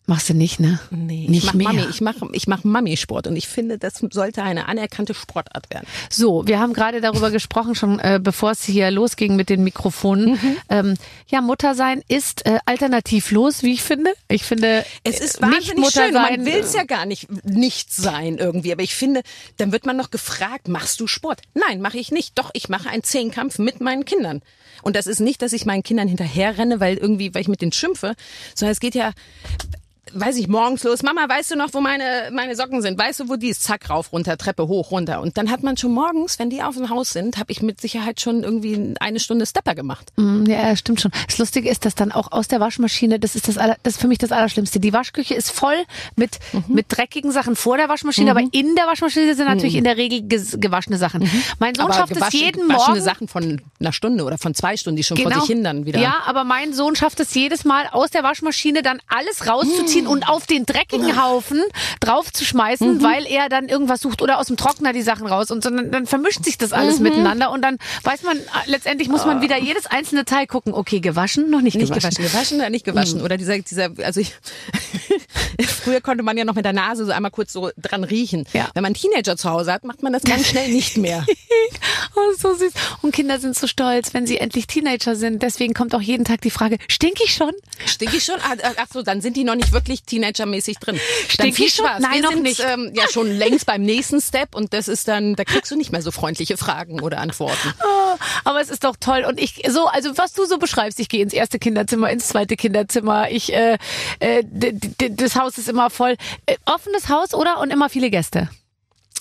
Machst du nicht, ne? Nee, Nicht ich mach mehr. Mami, ich mache ich mach Mami-Sport und ich finde, das sollte eine anerkannte Sportart werden. So, wir haben gerade darüber gesprochen, schon äh, bevor es hier losging mit den Mikrofonen. Mhm. Ähm, ja, Muttersein ist äh, alternativlos, wie ich finde. Ich finde, Es ist äh, wahnsinnig nicht schön. und Muttersein. Man will es ja gar nicht nicht sein irgendwie. Aber ich finde, dann wird man noch gefragt, machst du Sport? Nein, mache ich nicht. Doch, ich mache einen Zehnkampf mit meinen Kindern. Und das ist nicht, dass ich meinen Kindern hinterherrenne, weil irgendwie, weil ich mit denen schimpfe, sondern es geht ja, weiß ich, morgens los. Mama, weißt du noch, wo meine, meine Socken sind? Weißt du, wo die ist? Zack, rauf, runter, Treppe hoch, runter. Und dann hat man schon morgens, wenn die auf dem Haus sind, habe ich mit Sicherheit schon irgendwie eine Stunde Stepper gemacht. Mm, Ja, stimmt schon. Das Lustige ist, dass dann auch aus der Waschmaschine, das ist das, aller, das ist für mich das Allerschlimmste. Die Waschküche ist voll mit, Mhm. mit dreckigen Sachen vor der Waschmaschine, aber in der Waschmaschine sind natürlich in der Regel gewaschene Sachen. Mein Sohn Mhm. Aber schafft es jeden Morgen. Sachen von einer Stunde oder von zwei Stunden, die schon vor sich hin dann wieder. Ja, aber mein Sohn schafft es jedes Mal aus der Waschmaschine dann alles rauszuziehen und auf den dreckigen Haufen draufzuschmeißen, weil er dann irgendwas sucht oder aus dem Trockner die Sachen raus und so, dann, vermischt sich das alles miteinander und dann weiß man, äh, letztendlich muss man wieder jedes einzelne Teil gucken. Okay, gewaschen, noch nicht, Nicht gewaschen. gewaschen, gewaschen, äh, nicht gewaschen. Oder dieser, dieser, also ich, [laughs] früher konnte man ja noch mit der Nase so einmal kurz so dran riechen. Ja. Wenn man Teenager zu Hause hat, macht man das ganz [laughs] schnell nicht mehr. Oh, so süß. Und Kinder sind so stolz, wenn sie endlich Teenager sind. Deswegen kommt auch jeden Tag die Frage, stink ich schon? Stink ich schon? Ah, Ach so, dann sind die noch nicht wirklich Teenagermäßig drin. Dann viel? Spaß. Nein, Wir noch sind, nicht. Ähm, ja, schon [laughs] längst beim nächsten Step und das ist dann, da kriegst du nicht mehr so freundliche Fragen oder Antworten. Oh, aber es ist doch toll. Und ich so, also was du so beschreibst, ich gehe ins erste Kinderzimmer, ins zweite Kinderzimmer, ich äh, äh, das Haus ist immer voll. Äh, offenes Haus, oder? Und immer viele Gäste.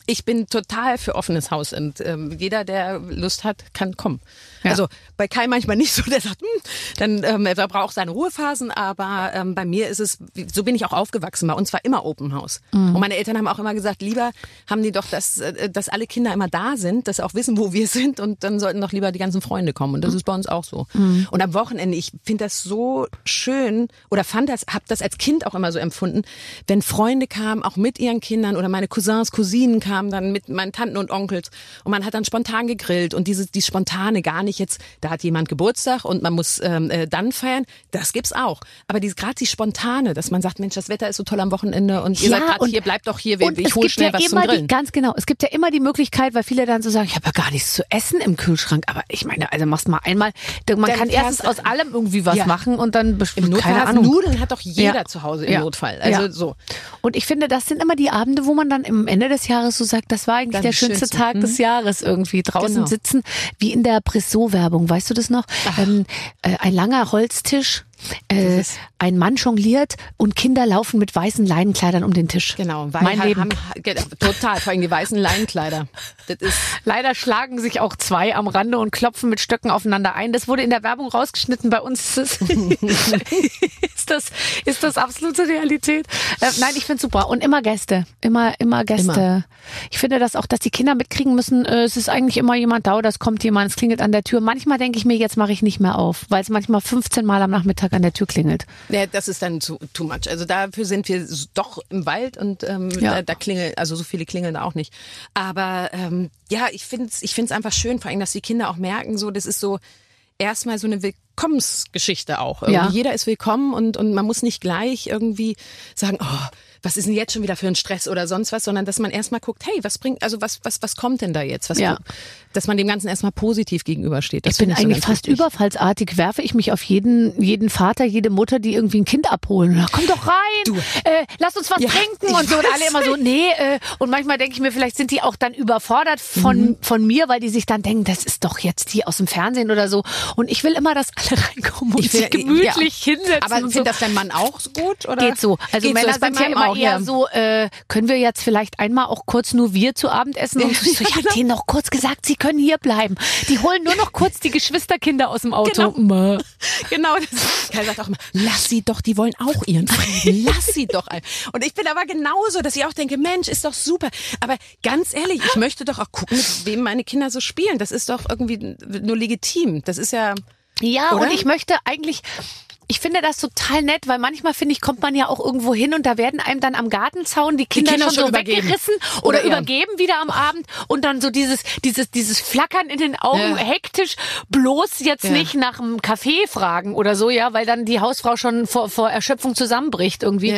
Ich bin total für offenes Haus und ähm, jeder, der Lust hat, kann kommen. Ja. Also bei Kai manchmal nicht so, der sagt, hm, dann ähm, er braucht seine Ruhephasen, aber ähm, bei mir ist es, so bin ich auch aufgewachsen. Bei uns war immer Open House. Und meine Eltern haben auch immer gesagt, lieber haben die doch, dass, äh, dass alle Kinder immer da sind, dass sie auch wissen, wo wir sind und dann sollten doch lieber die ganzen Freunde kommen. Und das ist bei uns auch so. Und am Wochenende, ich finde das so schön oder fand das, habe das als Kind auch immer so empfunden, wenn Freunde kamen, auch mit ihren Kindern oder meine Cousins, Cousinen kamen dann mit meinen Tanten und Onkels und man hat dann spontan gegrillt und dieses die spontane gar nicht jetzt, da hat jemand Geburtstag und man muss ähm, äh, dann feiern, das gibt's auch. Aber gerade die spontane, dass man sagt, Mensch, das Wetter ist so toll am Wochenende und ihr Ja, seid gerade hier, bleibt doch hier, Und ich es hol gibt schnell ja was zum immer die, Grillen. ganz genau, es gibt ja immer die Möglichkeit, weil viele dann so sagen, ich habe ja gar nichts zu essen im Kühlschrank. Aber ich meine, also machst mal einmal, man Dann kann erstens aus allem irgendwie was Ja. machen und dann bes- Im Notfall keine Ahnung. Nudeln hat doch jeder Ja. zu Hause im. Notfall. Also so. Und ich finde, das sind immer die Abende, wo man dann am Ende des Jahres so sagt, das war eigentlich Dann der schönste schönste. Tag des Jahres irgendwie. Draußen Genau. sitzen, wie in der Brissot-Werbung, weißt du das noch? Ähm, äh, ein langer Holztisch, äh, ein Mann jongliert und Kinder laufen mit weißen Leinenkleidern um den Tisch. Genau, mein haben, Leben. Haben, total, vor allem die weißen Leinenkleider. Das ist Leider schlagen sich auch zwei am Rande und klopfen mit Stöcken aufeinander ein. Das wurde in der Werbung rausgeschnitten. Bei uns ist das, [laughs] ist das, ist das absolute Realität. Äh, nein, ich finde super. Und immer Gäste. Immer, immer Gäste. Immer. Ich finde das auch, dass die Kinder mitkriegen müssen, äh, es ist eigentlich immer jemand da es kommt jemand, es klingelt an der Tür. Manchmal denke ich mir, jetzt mache ich nicht mehr auf, weil es manchmal 15 Mal am Nachmittag an der Tür klingelt. Ja, das ist dann too, too much. Also dafür sind wir doch im Wald und ähm, Ja. da, da klingeln, also so viele klingeln da auch nicht. Aber ähm, ja, ich finde es ich find's einfach schön, vor allem, dass die Kinder auch merken, so das ist so erstmal so eine Willkommensgeschichte auch. Irgendwie Ja. Jeder ist willkommen und, und man muss nicht gleich irgendwie sagen, oh, was ist denn jetzt schon wieder für ein Stress oder sonst was, sondern dass man erstmal guckt, hey, was bringt, also was, was, was kommt denn da jetzt? Was, Ja. Dass man dem Ganzen erstmal positiv gegenübersteht. Das ich bin so eigentlich ganz fast wichtig. überfallsartig, werfe ich mich auf jeden, jeden Vater, jede Mutter, die irgendwie ein Kind abholen. Na, komm doch rein, äh, lass uns was Ja, trinken ich und so. Und alle immer so, nee. Äh, und manchmal denke ich mir, vielleicht sind die auch dann überfordert von, Mhm. von mir, weil die sich dann denken, das ist doch jetzt die aus dem Fernsehen oder so. Und ich will immer, dass alle [laughs] reinkommen und Ich sich gemütlich ja. hinsetzen. Aber und so. findet das dein Mann auch so gut? Oder? Geht so. Also Geht so, Männer bei sind ja immer auch, eher ja. so, äh, können wir jetzt vielleicht einmal auch kurz nur wir zu Abend essen? [laughs] Und so, ich habe denen noch kurz gesagt, sie können hier bleiben. Die holen nur noch kurz die Geschwisterkinder aus dem Auto. Genau. Genau, das Kai [laughs] sagt auch immer, lass sie doch, die wollen auch ihren Frieden, lass sie doch. ein. Und ich bin aber genauso, dass ich auch denke, Mensch, ist doch super. Aber ganz ehrlich, ich möchte doch auch gucken, mit wem meine Kinder so spielen. Das ist doch irgendwie nur legitim. Das ist ja, Ja, Oder? und ich möchte eigentlich, ich finde das total nett, weil manchmal finde ich, kommt man ja auch irgendwo hin und da werden einem dann am Gartenzaun die Kinder, Kinder schon, schon so weggerissen oder, Oder ja. übergeben wieder am Abend und dann so dieses, dieses, dieses Flackern in den Augen, Ja. hektisch, bloß jetzt Ja. nicht nach einem Kaffee fragen oder so, ja, weil dann die Hausfrau schon vor, vor Erschöpfung zusammenbricht irgendwie.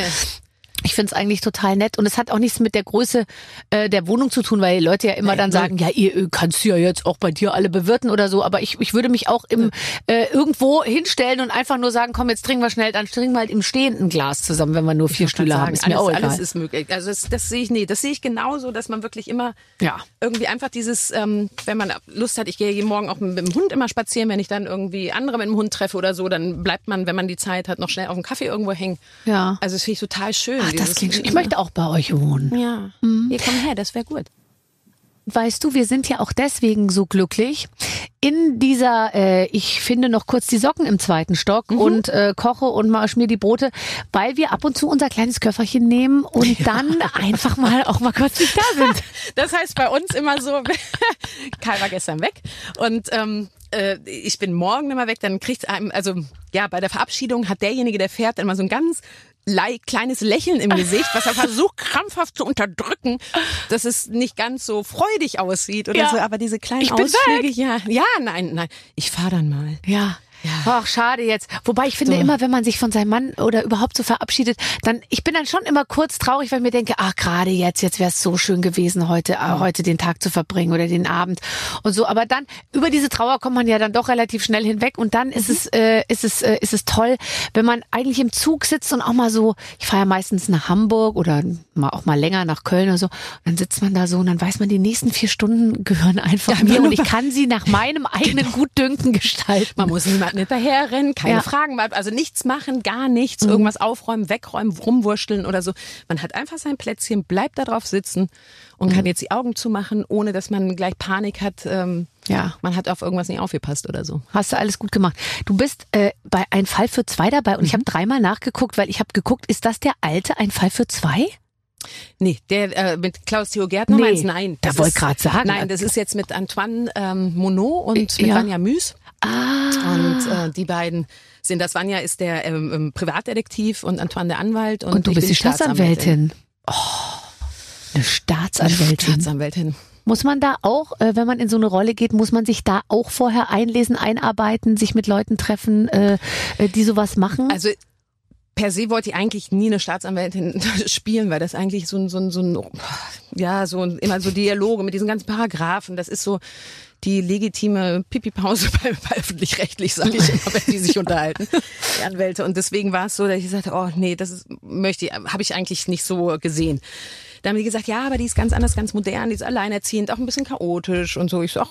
Ich finde es eigentlich total nett und es hat auch nichts mit der Größe äh, der Wohnung zu tun, weil die Leute ja immer dann sagen, ja, ihr kannst ja jetzt auch bei dir alle bewirten oder so, aber ich, ich würde mich auch im äh, irgendwo hinstellen und einfach nur sagen, komm, jetzt trinken wir schnell, dann trinken wir halt im stehenden Glas zusammen, wenn wir nur vier Stühle Sagen, haben. Ist mir alles, auch egal. alles ist möglich. Also das, das sehe ich nee, das sehe ich genauso, dass man wirklich immer Ja. irgendwie einfach dieses, ähm, wenn man Lust hat, ich gehe jeden Morgen auch mit dem Hund immer spazieren, wenn ich dann irgendwie andere mit dem Hund treffe oder so, dann bleibt man, wenn man die Zeit hat, noch schnell auf dem Kaffee irgendwo hängen. Ja. Also das finde ich total schön. Ach, das klingt schön. Ich möchte auch bei euch wohnen. Ja. Hier komm her, das wäre gut. Weißt du, wir sind ja auch deswegen so glücklich. In dieser, äh, ich finde noch kurz die Socken im zweiten Stock und äh, koche und mal schmier die Brote, weil wir ab und zu unser kleines Köfferchen nehmen und dann einfach mal auch mal kurz nicht da sind. [laughs] Das heißt bei uns immer so, [laughs] Karl war gestern weg und ähm, äh, ich bin morgen immer weg, dann kriegt einem, also ja, bei der Verabschiedung hat derjenige, der fährt, mal so ein ganz kleines Lächeln im Gesicht, was er [laughs] versucht krampfhaft zu unterdrücken, dass es nicht ganz so freudig aussieht oder Ja. so, aber diese kleinen Ich Ausflüge, ja, ja, nein, nein, ich fahr dann mal. Ja. Ach, schade jetzt. Wobei ich finde So. immer, wenn man sich von seinem Mann oder überhaupt so verabschiedet, dann, ich bin dann schon immer kurz traurig, weil ich mir denke, ach, gerade jetzt, jetzt wäre es so schön gewesen, heute, äh, heute den Tag zu verbringen oder den Abend und so. Aber dann, über diese Trauer kommt man ja dann doch relativ schnell hinweg und dann ist es, äh, ist es, äh, ist es toll, wenn man eigentlich im Zug sitzt und auch mal so, ich fahre ja meistens nach Hamburg oder mal auch mal länger nach Köln oder so, und dann sitzt man da so und dann weiß man, die nächsten vier Stunden gehören einfach mir und ich kann sie nach meinem eigenen Gutdünken gestalten. Man muss niemanden hinterherrennen, keine Ja. Fragen, also nichts machen, gar nichts, irgendwas aufräumen, wegräumen, rumwurschteln oder so. Man hat einfach sein Plätzchen, bleibt da drauf sitzen und kann jetzt die Augen zumachen, ohne dass man gleich Panik hat. Ähm, Ja. Man hat auf irgendwas nicht aufgepasst oder so. Hast du alles gut gemacht. Du bist äh, bei Ein Fall für zwei dabei und ich Mhm. habe dreimal nachgeguckt, weil ich habe geguckt, ist das der alte Ein Fall für zwei? Nee, der äh, mit Klaus Theo Gärtner Nee, meinst nein. da wollte grad sagen. Nein, das ist jetzt mit Antoine ähm, Monod und mit Ja. Vanja Müs. Ah. Und äh, die beiden sind das. Vanja ist der ähm, ähm, Privatdetektiv und Antoine der Anwalt. Und, und du bist die Staatsanwältin. Oh, eine Staatsanwältin. Staatsanwältin. Muss man da auch, äh, wenn man in so eine Rolle geht, muss man sich da auch vorher einlesen, einarbeiten, sich mit Leuten treffen, äh, äh, die sowas machen? Also per se wollte ich eigentlich nie eine Staatsanwältin [laughs] spielen, weil das eigentlich so ein, so ein, so ein ja, so ein, immer so Dialoge mit diesen ganzen Paragraphen, das ist so die legitime Pipi-Pause [laughs] bei, bei öffentlich-rechtlich, sage ich immer, wenn die sich unterhalten, die Anwälte. Und deswegen war es so, dass ich sagte, oh nee, das ist, möchte ich, habe ich eigentlich nicht so gesehen. Dann haben die gesagt, ja, aber die ist ganz anders, ganz modern, die ist alleinerziehend, auch ein bisschen chaotisch und so. Ich so, ach,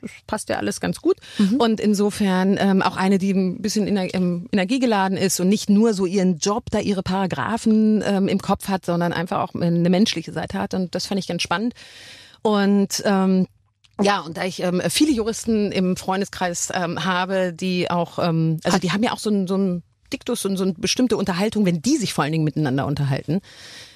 das passt ja alles ganz gut. Und insofern ähm, auch eine, die ein bisschen ener ähm, energiegeladen ist und nicht nur so ihren Job, da ihre Paragraphen ähm, im Kopf hat, sondern einfach auch eine menschliche Seite hat. Und das fand ich ganz spannend. Und ähm, ja, und da ich ähm, viele Juristen im Freundeskreis ähm, habe, die auch, ähm, also die haben ja auch so ein, so ein Diktus und so eine bestimmte Unterhaltung, wenn die sich vor allen Dingen miteinander unterhalten.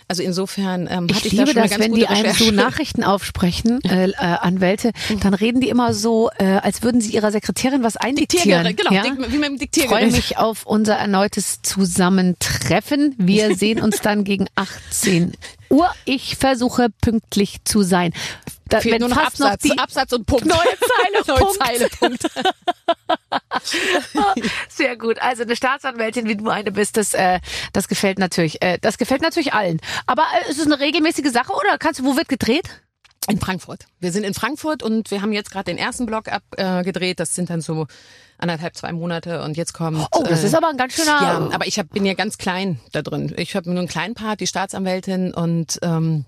Also insofern ähm, ich hatte ich liebe da schon eine das, ganz wenn die einem so. Nachrichten aufsprechen, [laughs] äh, äh, Anwälte, dann reden die immer so, äh, als würden sie ihrer Sekretärin was eindiktieren. Diktiergerät, genau, ja? Wie mit dem Ich freue Diktiergerät. mich auf unser erneutes Zusammentreffen. Wir [laughs] sehen uns dann gegen 18 Uhr. Ich versuche pünktlich zu sein. Da, Fehlt wenn nur noch Absatz, noch die Absatz und Punkt. Neue [laughs] Zeile, Neue Punkt. Zeile, Punkt. [laughs] Sehr gut. Also eine Staatsanwältin, wie du eine bist, das, äh, das gefällt natürlich. Äh, das gefällt natürlich allen. Aber äh, ist es eine regelmäßige Sache oder kannst du, wo wird gedreht? In Frankfurt. Wir sind in Frankfurt und wir haben jetzt gerade den ersten Block abgedreht. Äh, das sind dann so anderthalb, zwei Monate und jetzt kommt. Oh, das äh, ist aber ein ganz schöner. Ja, aber ich hab, bin ja ganz klein da drin. Ich habe nur einen kleinen Part, die Staatsanwältin und ähm,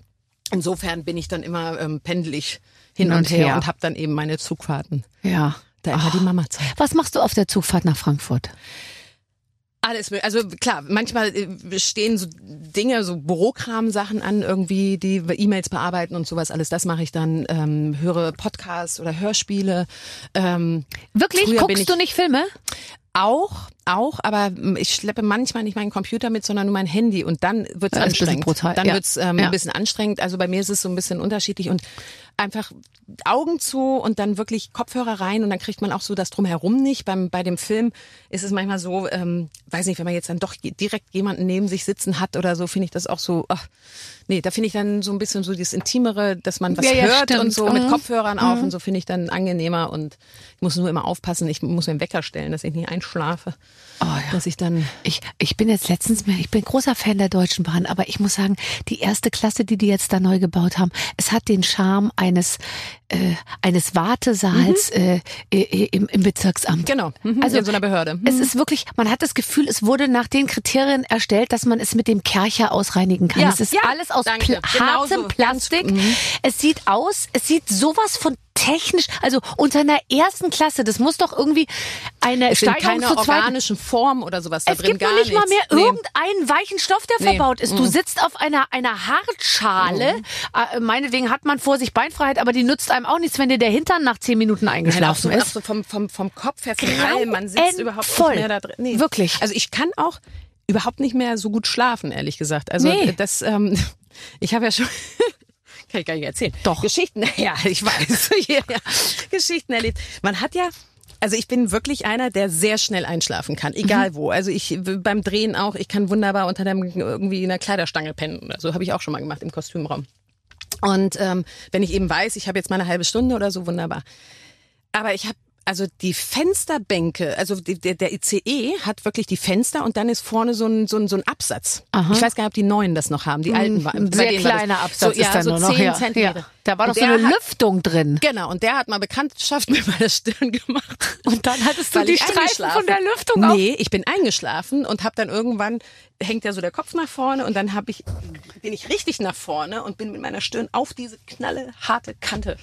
insofern bin ich dann immer ähm, pendelig hin, und, her, und habe dann eben meine Zugfahrten. ja. Da immer die Mama-Zeit. Was machst du auf der Zugfahrt nach Frankfurt? Alles, also klar, manchmal äh, stehen so Dinge, so Bürokram-Sachen an, irgendwie, die E-Mails bearbeiten und sowas, alles das mache ich dann, ähm, höre Podcasts oder Hörspiele. Ähm, Wirklich? Guckst ich- du nicht Filme? Auch, auch, aber ich schleppe manchmal nicht meinen Computer mit, sondern nur mein Handy und dann wird's bisschen anstrengend. brutal, Dann ja. wird's ähm, Ja. ein bisschen anstrengend. Also bei mir ist es so ein bisschen unterschiedlich und einfach Augen zu und dann wirklich Kopfhörer rein und dann kriegt man auch so das drumherum nicht. Beim bei dem Film ist es manchmal so, ähm, weiß nicht, wenn man jetzt dann doch direkt jemanden neben sich sitzen hat oder so, finde ich das auch so. Ach, nee, da finde ich dann so ein bisschen so das Intimere, dass man was Ja, ja, hört stimmt. und so mit Mhm. Kopfhörern auf und so finde ich dann angenehmer und ich muss nur immer aufpassen. Ich muss mir einen Wecker stellen, dass ich nicht einschlafe, Oh ja. dass ich dann Ich, ich bin jetzt letztens mehr, ich bin großer Fan der Deutschen Bahn, aber ich muss sagen, die erste Klasse, die die jetzt da neu gebaut haben, es hat den Charme eines, äh, eines Wartesaals äh, äh, im, im Bezirksamt. genau mhm, Also in so einer Behörde. Mhm. Es ist wirklich, man hat das Gefühl, es wurde nach den Kriterien erstellt, dass man es mit dem Kercher ausreinigen kann. Ja, es ist ja, alles aus. Pl Genau hartem so. Plastik. Mhm. Es sieht aus, es sieht sowas von technisch, also unter einer ersten Klasse, das muss doch irgendwie eine es Steigerung keine zur organischen Formen oder sowas da es drin gibt gar nicht mal mehr Nee. irgendeinen weichen Stoff, der Nee. verbaut ist. Du sitzt auf einer, einer Hartschale. Äh, meinetwegen hat man vor sich Beinfreiheit, aber die nützt einem auch nichts, wenn dir der Hintern nach zehn Minuten Nein, auch eingeschlafen auch ist. so vom, vom, vom Kopf her, allem, man sitzt überhaupt Grauenvoll. nicht mehr da drin. Nee. Wirklich. Also ich kann auch überhaupt nicht mehr so gut schlafen, ehrlich gesagt. Also Nee. das, ähm, [laughs] ich habe ja schon, [laughs] kann ich gar nicht erzählen. Doch. Geschichten, [laughs] ja, ich weiß, ja, ja. Geschichten erlebt. Man hat ja, also ich bin wirklich einer, der sehr schnell einschlafen kann, egal wo. Also ich beim Drehen auch, ich kann wunderbar unter einem irgendwie in einer Kleiderstange pennen. oder so habe ich auch schon mal gemacht im Kostümraum. Und ähm, wenn ich eben weiß, ich habe jetzt mal eine halbe Stunde oder so, wunderbar. Aber ich habe also die Fensterbänke, also die, der, der ICE hat wirklich die Fenster und dann ist vorne so ein, so ein, so ein Absatz. Aha. Ich weiß gar nicht, ob die neuen das noch haben. Die alten waren. Sehr kleiner Absatz so, ja, ist da so nur noch. 10 Ja. Zentimeter. Ja. Da war doch so eine hat- Lüftung drin. Genau, und der hat mal Bekanntschaft [laughs] mit meiner Stirn gemacht. Und dann hattest du die Streifen von der Lüftung auf. Nee, ich bin eingeschlafen und habe dann irgendwann hängt ja so der Kopf nach vorne und dann habe ich bin ich richtig nach vorne und bin mit meiner Stirn auf diese knalle harte Kante.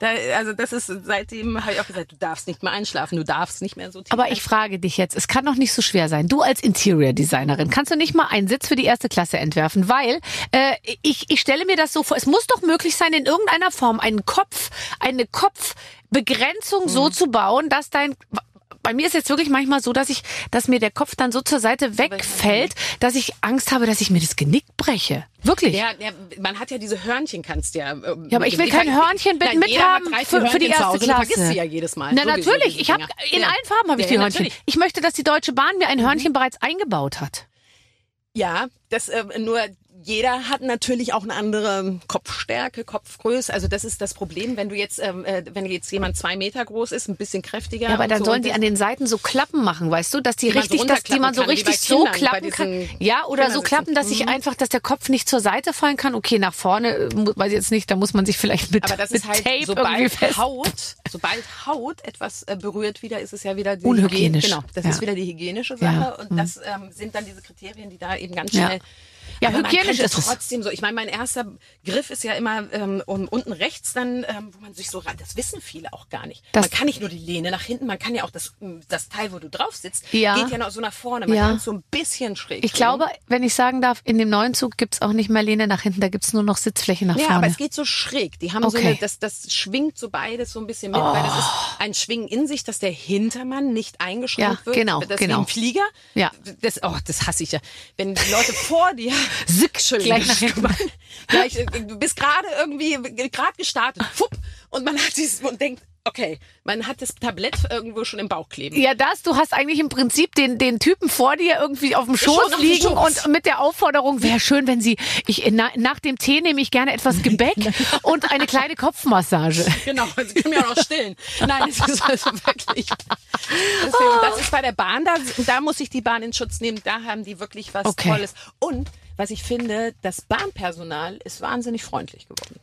Da, also das ist seitdem habe ich auch gesagt, du darfst nicht mehr einschlafen, du darfst nicht mehr so tief. Aber ich frage dich jetzt, es kann doch nicht so schwer sein. Du als Interior Designerin, kannst du nicht mal einen Sitz für die erste Klasse entwerfen? Weil äh, ich, ich stelle mir das so vor, es muss doch möglich sein, in irgendeiner Form einen Kopf, eine Kopfbegrenzung Mhm. so zu bauen, dass dein bei mir ist jetzt wirklich manchmal so, dass ich, dass mir der Kopf dann so zur Seite wegfällt, dass ich Angst habe, dass ich mir das Genick breche. Wirklich. Ja, ja, man hat ja diese Hörnchen, kannst ja. ähm, Ja, aber ich will kein Hörnchen mit, Nein, mit jeder hat haben drei, vier für, für die erste Hause, du Klasse. vergisst sie ja jedes Mal. Na natürlich, ich habe in Ja. allen Farben habe ich Ja, die Hörnchen. natürlich. Ich möchte, dass die Deutsche Bahn mir ein Hörnchen bereits eingebaut hat. Ja, das äh, nur jeder hat natürlich auch eine andere Kopfstärke, Kopfgröße. Also das ist das Problem, wenn du jetzt, ähm, äh, wenn jetzt jemand zwei Meter groß ist, ein bisschen kräftiger. Ja, aber dann so, sollen die an den Seiten so Klappen machen, weißt du, dass die Die man so richtig, dass die man so kann, richtig so Kindern, klappen kann. Ja, oder so klappen, dass ich Mhm. einfach, dass der Kopf nicht zur Seite fallen kann. Okay, nach vorne, äh, weiß ich jetzt nicht, da muss man sich vielleicht mit, aber das mit ist halt, Tape irgendwie sobald. Haut, sobald Haut etwas äh, berührt wieder, ist es ja wieder die Unhygienisch. Hygiene- Genau, das Ja. ist wieder die hygienische Sache Ja. Mhm. und das ähm, sind dann diese Kriterien, die da eben ganz schnell. Ja, Aber man hygienisch ist es. trotzdem so. Ich meine, mein erster Griff ist ja immer ähm, um, unten rechts dann, ähm, wo man sich so rein. Das wissen viele auch gar nicht. Das- man kann nicht nur die Lehne nach hinten, man kann ja auch das das Teil, wo du drauf sitzt, Ja. geht ja noch so nach vorne. Man Ja. kann es so ein bisschen schräg. Ich glaube, wenn ich sagen darf, in dem neuen Zug gibt's auch nicht mehr Lehne nach hinten, da gibt's nur noch Sitzfläche nach Ja, vorne. aber es geht so schräg. Die haben so Okay. Oh. eine, das, das schwingt so beides so ein bisschen mit, weil das ist ein Schwingen in sich, dass der Hintermann nicht eingeschränkt Ja, wird. genau, das genau. Wie ein Flieger. Ja. Das, oh, das hasse ich ja. Wenn die Leute vor dir, [laughs] Entschuldigung, gleich nach [laughs] gleich, äh, du bist gerade irgendwie, gerade gestartet, fupp, und man hat dieses, und denkt, okay, man hat das Tablett irgendwo schon im Bauch kleben. Ja, das, du hast eigentlich im Prinzip den, den Typen vor dir irgendwie auf dem Schoß auf liegen Schoß. und mit der Aufforderung, wäre schön, wenn Sie, ich, na, nach dem Tee nehme ich gerne etwas Gebäck [laughs] und eine kleine Sie Genau, sie können ja auch noch stillen. Nein, es ist also wirklich. Deswegen, das ist bei der Bahn, da, da muss ich die Bahn in Schutz nehmen. Da haben die wirklich was Okay. Tolles. Und was ich finde, das Bahnpersonal ist wahnsinnig freundlich geworden.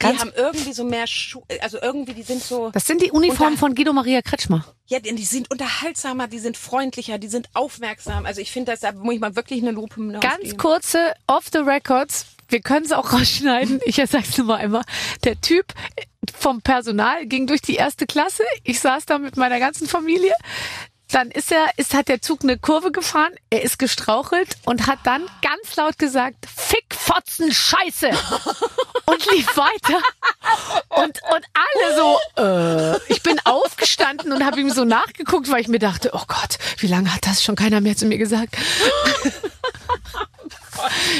Die Ganz- haben irgendwie so mehr Schu also irgendwie, die sind so, Das sind die Uniformen von Guido Maria Kretschmer. ja, die die sind unterhaltsamer, die sind freundlicher, die sind aufmerksam. Also ich finde, das da muss ich mal wirklich eine Lupe Ganz ausgeben. kurze Off the Records. Wir können es auch [laughs] rausschneiden. Ich sag's nur mal einmal. Der Typ vom Personal ging durch die erste Klasse. Ich saß da mit meiner ganzen Familie. Dann ist er, ist, hat der Zug eine Kurve gefahren, er ist gestrauchelt und hat dann ganz laut gesagt, Fick, Fotzen, Scheiße! [laughs] Und lief weiter. Und, und alle so, äh, ich bin aufgestanden gestanden und habe ihm so nachgeguckt, weil ich mir dachte, oh Gott, wie lange hat das schon keiner mehr zu mir gesagt? [laughs]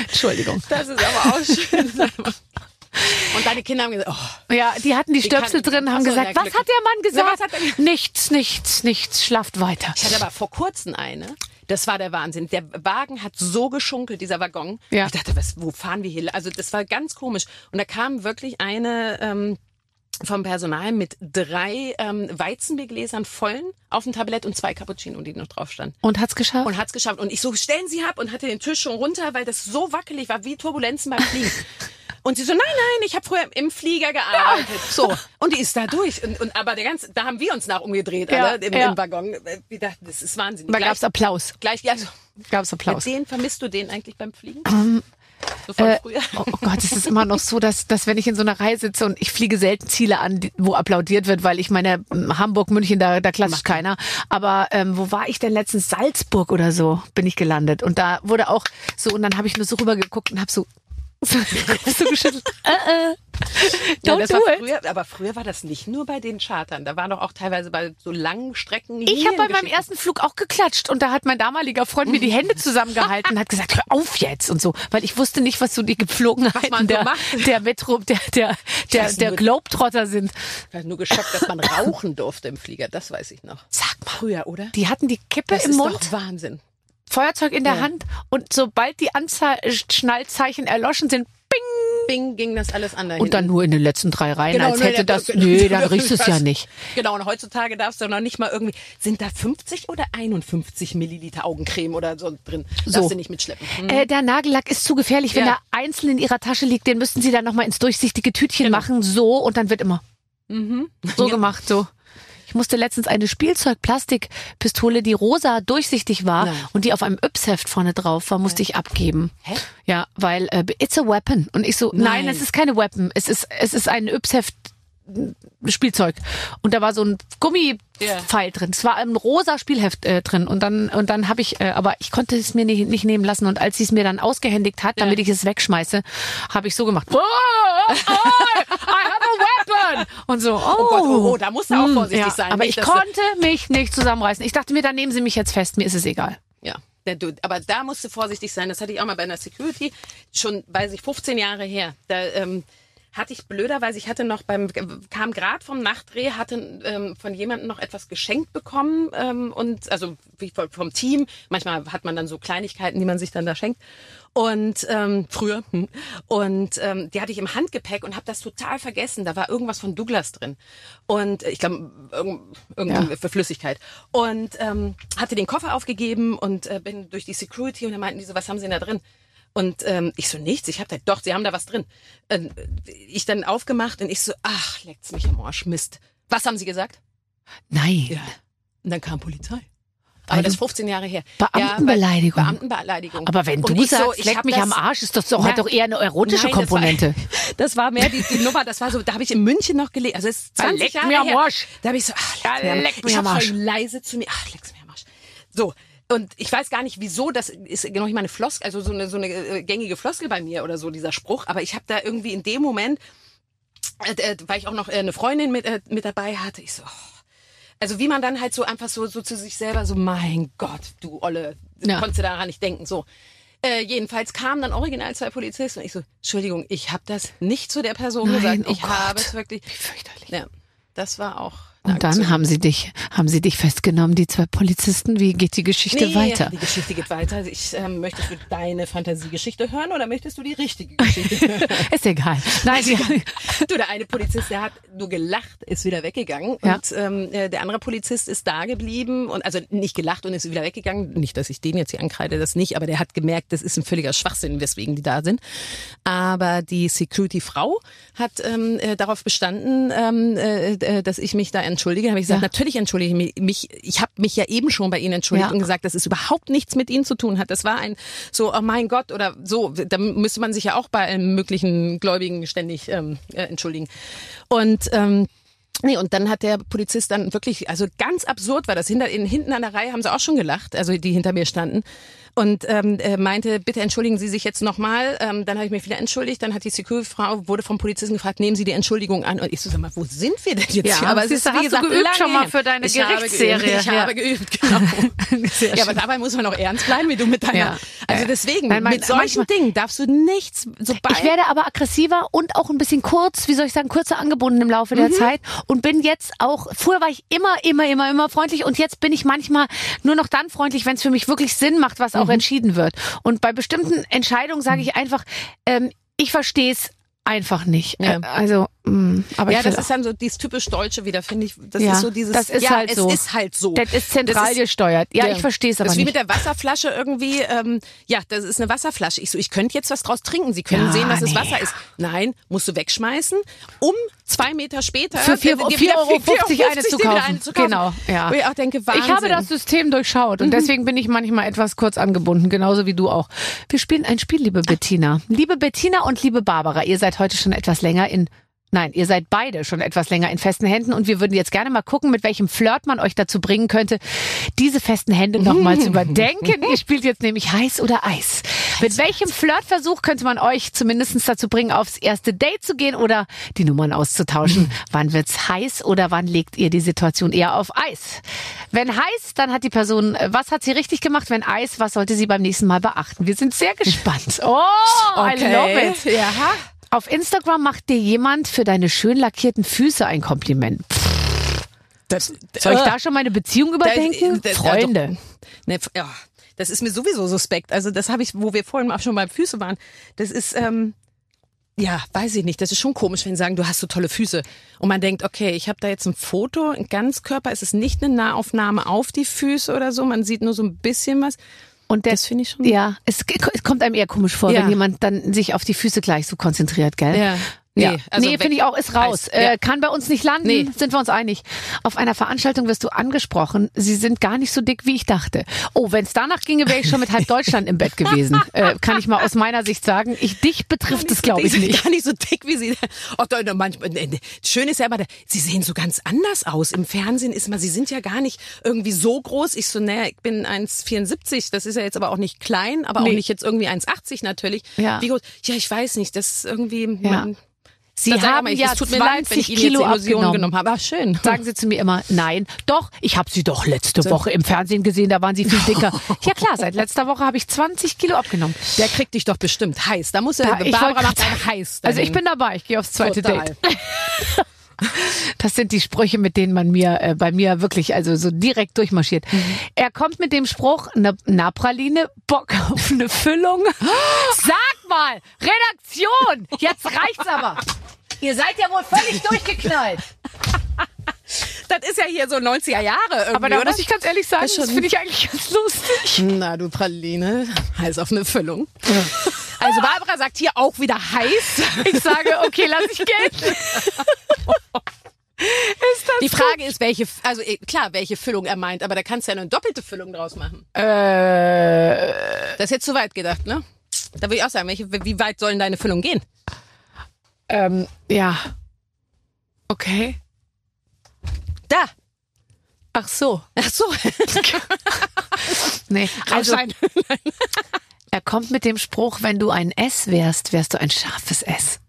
Entschuldigung. Das ist aber auch schön. [laughs] Und deine Kinder haben gesagt, oh, Ja, die hatten die Stöpsel kann- drin, haben Ach so, gesagt, ja, was Glück. hat der Mann gesagt? was hat er nichts, nichts, nichts, schlaft weiter. Ich hatte aber vor kurzem eine. Das war der Wahnsinn. Der Wagen hat so geschunkelt, dieser Waggon. Ja. Ich dachte, was, wo fahren wir hier? Also das war ganz komisch. Und da kam wirklich eine ähm, vom Personal mit drei ähm, Weizenbiergläsern vollen auf dem Tablett und zwei Cappuccino, die noch drauf standen. Und hat's geschafft? Und hat's geschafft. Und ich so, stellen Sie ab und hatte den Tisch schon runter, weil das so wackelig war, wie Turbulenzen beim Fliegen. [laughs] Und sie so, nein, nein, ich habe früher im Flieger gearbeitet. So. Und die ist da durch. Und, und aber der ganze, da haben wir uns nach umgedreht, Ja, alle, im, ja. im Waggon. Wir dachten, das ist Wahnsinn. Aber Gleich- gab's Applaus? Gleich, ja, also, Gab's mit Applaus? den vermisst du den eigentlich beim Fliegen? so von Äh, früher. oh Gott, es ist immer noch so, dass, dass wenn ich in so einer Reihe sitze und ich fliege selten Ziele an, wo applaudiert wird, weil ich meine, Hamburg, München, da, da klatscht keiner. Aber ähm, wo war ich denn letztens? Salzburg oder so bin ich gelandet. Und da wurde auch so, und dann habe ich nur so rübergeguckt und habe so, so geschüttelt. [laughs] Äh, äh. Ja, Don't das do war it. früher, aber früher war das nicht nur bei den Chartern. Da war doch auch teilweise bei so langen Strecken. Ich habe bei meinem ersten Flug auch geklatscht und da hat mein damaliger Freund mir die Hände zusammengehalten und hat gesagt, hör auf jetzt und so, weil ich wusste nicht, was so die Gepflogenheiten so der, der Metro, der, der, der, der nur- Globetrotter sind. Ich war nur geschockt, dass man rauchen durfte im Flieger. Das weiß ich noch. Sag mal, Früher, oder? die hatten die Kippe Das im ist Mund, doch Wahnsinn. Feuerzeug in der Ja. Hand und sobald die Anzahl Schnallzeichen erloschen sind, bing, Bing ging das alles an dahin. und dann nur in den letzten drei Reihen, Genau, als hätte der- das, [laughs] nö, dann riechst du es ja nicht. Genau, und heutzutage darfst du noch nicht mal irgendwie, sind da 50 oder 51 Milliliter Augencreme oder so drin? So. Darfst du nicht mitschleppen. Hm. Äh, der Nagellack ist zu gefährlich. Wenn Ja. er einzeln in ihrer Tasche liegt, den müssten sie dann nochmal ins durchsichtige Tütchen Genau. machen, so, und dann wird immer Mhm. so [laughs] gemacht, so. Ich musste letztens eine Spielzeug-Plastikpistole, die rosa durchsichtig war Nein. und die auf einem Yps-Heft vorne drauf war, musste ich abgeben. Hä? Ja, weil äh, it's a weapon. Und ich so, nein, Nein. es ist keine Weapon. Es ist, es ist ein Yps-Heft Spielzeug. Und da war so ein Gummipfeil drin. Es war ein rosa Spielheft äh, drin. Und dann, und dann habe ich, äh, aber ich konnte es mir nicht, nicht nehmen lassen. Und als sie es mir dann ausgehändigt hat, damit ich es wegschmeiße, habe ich so gemacht. Oh, oh, oh, I have a weapon! Und so, oh, Oh Gott, oh, oh, da musst du auch Hm, vorsichtig ja, sein. Aber nicht, ich konnte mich nicht zusammenreißen. Ich dachte mir, dann nehmen sie mich jetzt fest. Mir ist es egal. Ja, aber da musst du vorsichtig sein. Das hatte ich auch mal bei einer Security, schon, weiß ich, 15 Jahre her. Da ähm, hatte ich blöderweise, ich hatte noch beim, kam gerade vom Nachtdreh, hatte ähm, von jemandem noch etwas geschenkt bekommen ähm, und also wie vom- Team. Manchmal hat man dann so Kleinigkeiten, die man sich dann da schenkt. Und ähm, früher hm. und ähm, die hatte ich im Handgepäck und habe das total vergessen. Da war irgendwas von Douglas drin und äh, ich glaube irgend, irgendeine für Flüssigkeit und ähm, hatte den Koffer aufgegeben und äh, bin durch die Security und dann meinten die so, was haben Sie denn da drin? Und ähm, ich so, nichts, ich hab da, doch, sie haben da was drin. Ähm, ich dann aufgemacht und ich so, ach, leckt's mich im Arsch, Mist. Was haben sie gesagt? Nein. Ja. Und dann kam Polizei. Aber das ist 15 Jahre her. Beamtenbeleidigung. Ja, Beamtenbeleidigung. Aber wenn du ich so, sagst, ich leck mich das- am Arsch, ist das doch, Na, hat doch eher eine erotische Nein, das war- Komponente. [laughs] Das war mehr die, die Nummer, das war so, da habe ich in München noch gelebt. Also es ist 20 leck Jahre mir am her. Arsch. Da habe ich so, ach, Ja, leck am leck Arsch. mir am Arsch. leise zu mir, ach, leck's mir am Arsch. So. Und ich weiß gar nicht, wieso, das ist noch nicht mal eine Floskel, also so eine, so eine äh, gängige Floskel bei mir oder so, dieser Spruch. Aber ich habe da irgendwie in dem Moment, äh, äh, weil ich auch noch äh, eine Freundin mit, äh, mit dabei hatte, ich so, oh. also wie man dann halt so einfach so, so zu sich selber so, mein Gott, du Olle, Ja. konntest du daran nicht denken, so. Äh, jedenfalls kamen dann original zwei Polizisten und ich so, Entschuldigung, ich habe das nicht zu der Person Nein, gesagt. oh Ich habe Gott. es wirklich. Wie fürchterlich. Ja, das war auch. Und dann haben sie dich, haben sie dich festgenommen, die zwei Polizisten. Wie geht die Geschichte nee, weiter? Die Geschichte geht weiter. Ich, ähm, möchtest du deine Fantasiegeschichte hören oder möchtest du die richtige Geschichte hören? [laughs] Ist egal. Nein, sie, [laughs] du, der eine Polizist, der hat nur gelacht, ist wieder weggegangen. Ja. Und ähm, äh, der andere Polizist ist da geblieben und also nicht gelacht und ist wieder weggegangen. Nicht, dass ich den jetzt hier ankreide, das nicht, aber der hat gemerkt, das ist ein völliger Schwachsinn, weswegen die da sind. Aber die Security-Frau hat ähm, äh, darauf bestanden, ähm, äh, äh, dass ich mich da entschuldige. Habe ich gesagt, Ja. natürlich entschuldige ich mich. Ich habe mich ja eben schon bei Ihnen entschuldigt Ja. und gesagt, dass es überhaupt nichts mit Ihnen zu tun hat. Das war ein so, oh mein Gott oder so. Da müsste man sich ja auch bei allen möglichen Gläubigen ständig ähm, äh, entschuldigen. Und ähm, Nee, und dann hat der Polizist dann wirklich, also ganz absurd war das. Hinter, in, hinten an der Reihe haben sie auch schon gelacht, also die hinter mir standen. Und ähm, äh, meinte, bitte entschuldigen Sie sich jetzt nochmal. Ähm, dann habe ich mich wieder entschuldigt. Dann hat die Security-Frau, wurde vom Polizisten gefragt, nehmen Sie die Entschuldigung an. Und ich so, sag mal, wo sind wir denn jetzt Ja, hier? Aber es ist, wie gesagt, geübt schon mal für deine ich habe Gerichtsserie, Geübt, ich ja. habe geübt, genau. [laughs] Ja, aber dabei muss man auch ernst bleiben, wie du mit deiner. Ja. Also deswegen, nein, mein- mit solchen manchmal- Dingen darfst du nichts, sobald... Ich werde aber aggressiver und auch ein bisschen kurz, wie soll ich sagen, kürzer angebunden im Laufe Mhm. der Zeit und bin jetzt auch, früher war ich immer, immer, immer, immer freundlich und jetzt bin ich manchmal nur noch dann freundlich, wenn es für mich wirklich Sinn macht, was auch Mhm. entschieden wird. Und bei bestimmten Entscheidungen sage ich einfach, ähm, ich verstehe es einfach nicht. Ja. Äh, also, mh, aber ja, das ist dann so dieses typisch Deutsche wieder, finde ich. Das Ja, ist so dieses. das ist ja, halt es so. ist halt so. das ist zentral Das ist- gesteuert. Ja, ich verstehe es aber Das ist wie nicht. mit der Wasserflasche irgendwie. Ähm, ja, das ist eine Wasserflasche. Ich so, ich könnte jetzt was draus trinken. Sie können Ja, sehen, dass es nee. Wasser ist. Nein, musst du wegschmeißen, um zwei Meter später Für vier- dir 4,50 wieder Euro 4,50 eine zu kaufen. eine zu kaufen. Genau, ja. Wo ich auch denke, Wahnsinn. Ich habe das System durchschaut Mhm. und deswegen bin ich manchmal etwas kurz angebunden, genauso wie du auch. Wir spielen ein Spiel, liebe Bettina. Liebe Bettina und liebe Barbara, ihr seid heute schon etwas länger in Nein, ihr seid beide schon etwas länger in festen Händen und wir würden jetzt gerne mal gucken, mit welchem Flirt man euch dazu bringen könnte, diese festen Hände nochmal zu [laughs] überdenken. Ihr spielt jetzt nämlich heiß oder Eis. Mit welchem Flirtversuch könnte man euch zumindest dazu bringen, aufs erste Date zu gehen oder die Nummern auszutauschen? [laughs] wann wird's heiß oder wann legt ihr die Situation eher auf Eis? Wenn heiß, dann hat die Person, was hat sie richtig gemacht? Wenn Eis, was sollte sie beim nächsten Mal beachten? Wir sind sehr gespannt. Oh, I love it. Ja. Auf Instagram macht dir jemand für deine schön lackierten Füße ein Kompliment. Das, Soll ich da schon meine Beziehung überdenken? Da- da- Freunde. Ne, ja, das ist mir sowieso suspekt. Also das habe ich, wo wir vorhin auch schon bei Füße waren. Das ist, ähm, ja, weiß ich nicht. Das ist schon komisch, wenn sie sagen, du hast so tolle Füße. Und man denkt, okay, ich habe da jetzt ein Foto, ein Ganzkörper. Es ist nicht eine Nahaufnahme auf die Füße oder so. Man sieht nur so ein bisschen was. Und der, Das finde ich schon- Ja, es, es kommt einem eher komisch vor, Ja. wenn jemand dann sich auf die Füße gleich so konzentriert, gell? Ja. Nee, Nee, nee, also finde weg- ich auch, ist raus. Eis, ja. Äh, kann bei uns nicht landen, Nee. sind wir uns einig. Auf einer Veranstaltung wirst du angesprochen, sie sind gar nicht so dick, wie ich dachte. Oh, wenn es danach ginge, wäre ich schon mit halb [laughs] Deutschland im Bett gewesen. Äh, kann ich mal aus meiner Sicht sagen. Ich, dich betrifft es, glaube ich, sind nicht. Gar nicht so dick, wie sie. Oh, da, manchmal, ne, ne. Schön ist ja aber, sie sehen so ganz anders aus. Im Fernsehen ist man, sie sind ja gar nicht irgendwie so groß. Ich so, naja, ich bin 1,74. Das ist ja jetzt aber auch nicht klein, aber Nee. auch nicht jetzt irgendwie 1,80 natürlich. Ja. Wie groß? Ja, ich weiß nicht. Das ist irgendwie. Ja. Man, Sie das haben ich- ja es tut mir leid, wenn 20 ich Ihnen Kilo Illusionen abgenommen. genommen habe. Aber schön. [laughs] Sagen Sie zu mir immer, nein, doch, ich habe Sie doch letzte Woche im Fernsehen gesehen, da waren Sie viel [laughs] dicker. ja klar, seit letzter Woche habe ich 20 Kilo abgenommen. Der kriegt dich doch bestimmt heiß. Da muss er, Da- Barbara macht einen heiß. Also ich dahin. bin dabei, ich gehe aufs zweite Total. Date. [laughs] [laughs] Das sind die Sprüche, mit denen man mir äh, bei mir wirklich also so direkt durchmarschiert. Er kommt mit dem Spruch, ne, na Praline, Bock auf eine Füllung. [gasps] Sag mal, Redaktion, jetzt reicht's aber. Ihr seid ja wohl völlig durchgeknallt. [laughs] Das ist ja hier so 90er Jahre irgendwie, Aber da oder? muss ich ganz ehrlich sagen, Das das finde ich eigentlich ganz lustig. Na, du Praline, heiß auf eine Füllung. [laughs] Also Barbara sagt hier auch wieder heiß. Ich sage, okay, lass ich das Die Frage ist, welche, also eh, klar, welche Füllung er meint, aber da kannst du ja eine doppelte Füllung draus machen. Äh, Das ist jetzt zu weit gedacht, ne? Da würde ich auch sagen, welche, wie weit sollen deine Füllungen gehen? ähm, ja. Okay. Da. Ach so. Ach so. [laughs] Nee, also. [laughs] er kommt mit dem Spruch, wenn du ein S wärst, wärst du ein scharfes S.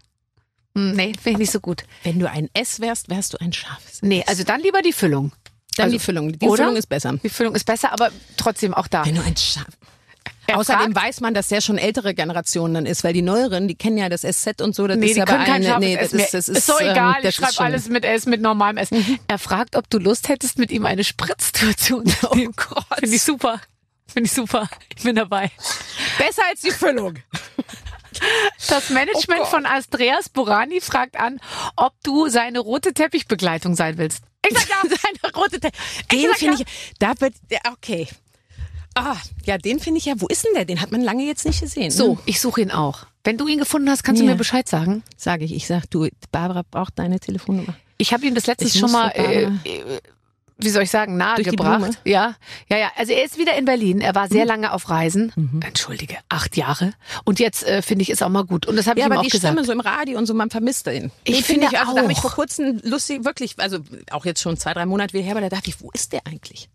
Hm, Nee, finde ich nicht so gut. Wenn du ein S wärst, wärst du ein scharfes. Nee, also dann lieber die Füllung. Dann also, die Füllung. Die oder? Füllung ist besser. Die Füllung ist besser, aber trotzdem auch da. Wenn du ein scharf. Er Außerdem fragt- weiß man, dass der schon ältere Generationen dann ist, weil die neueren, die kennen ja das SZ und so. Das Nee, ist die ja können bei kein scharfes nee, das S mehr. ist, das ist, ist so ähm, egal, ich schreibe Mhm. alles mit S, mit normalem S. Er fragt, ob du Lust hättest, mit ihm eine Spritztour zu [laughs] unternehmen. Oh Gott. Finde ich super. [laughs] Finde ich super. Ich bin dabei. Besser als die Füllung. Das Management Oh von Andreas Borani fragt an, ob du seine rote Teppichbegleitung sein willst. Ich sag ja. [laughs] Seine rote Te Den finde ich, da wird, okay. Ah, ja, den finde ich ja, wo ist denn der? Den hat man lange jetzt nicht gesehen. So, ne? ich suche ihn auch. Wenn du ihn gefunden hast, kannst du Ja. mir Bescheid sagen. Sage ich, ich sag, du, Barbara braucht deine Telefonnummer. Ich habe ihm das letztes Ich schon mal, äh, äh, wie soll ich sagen, die nahegebracht. Ja, ja, ja. Also er ist wieder in Berlin. Er war sehr lange auf Reisen. Entschuldige, acht Jahre. Und jetzt äh, finde ich ist auch mal gut. Und das habe ich Ja, ihm aber auch die gesagt. Stimme so im Radio und so, man vermisst den. Ich den finde ich, also da habe ich auch. vor kurzem lustig, wirklich, also auch jetzt schon zwei, drei Monate wieder her, aber da dachte ich, wo ist der eigentlich?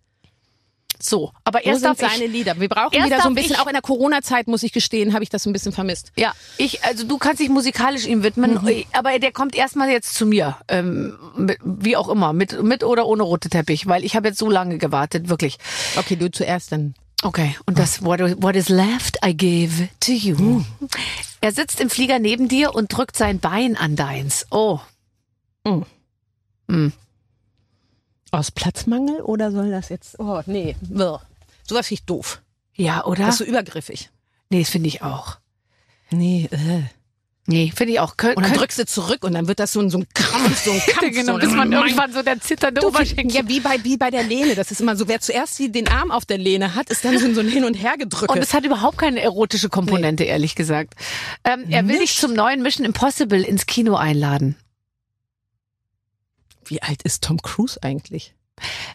So, aber Wo erst sind darf seine ich, Lieder? Wir brauchen wieder so ein bisschen, ich- auch in der Corona-Zeit, muss ich gestehen, habe ich das ein bisschen vermisst. Ja, ich, also du kannst dich musikalisch ihm widmen, Mhm. aber der kommt erstmal jetzt zu mir. Ähm, mit, wie auch immer, mit, mit oder ohne rote Teppich, weil ich habe jetzt so lange gewartet, wirklich. Okay, du zuerst dann. Okay, und das what, what is left I give to you. Er sitzt im Flieger neben dir und drückt sein Bein an deins. Oh. Aus Platzmangel oder soll das jetzt, oh nee, Wirr. sowas finde ich doof. Ja, oder? Das ist so übergriffig. nee, das finde ich auch. Nee, äh. Nee, finde ich auch. Kön Und dann drückst du zurück und dann wird das so ein, so ein Kampf, so ein [laughs] Kampf. genau, so bis man Mein irgendwann so der zitternde Du, Oberschenkel. ja, wie bei, wie bei der Lehne. Das ist immer so, wer zuerst den Arm auf der Lehne hat, ist dann so, ein Hin- und Hergedrücke. Und es hat überhaupt keine erotische Komponente, ehrlich gesagt. Ähm, er will dich zum neuen Mission Impossible ins Kino einladen. Wie alt ist Tom Cruise eigentlich?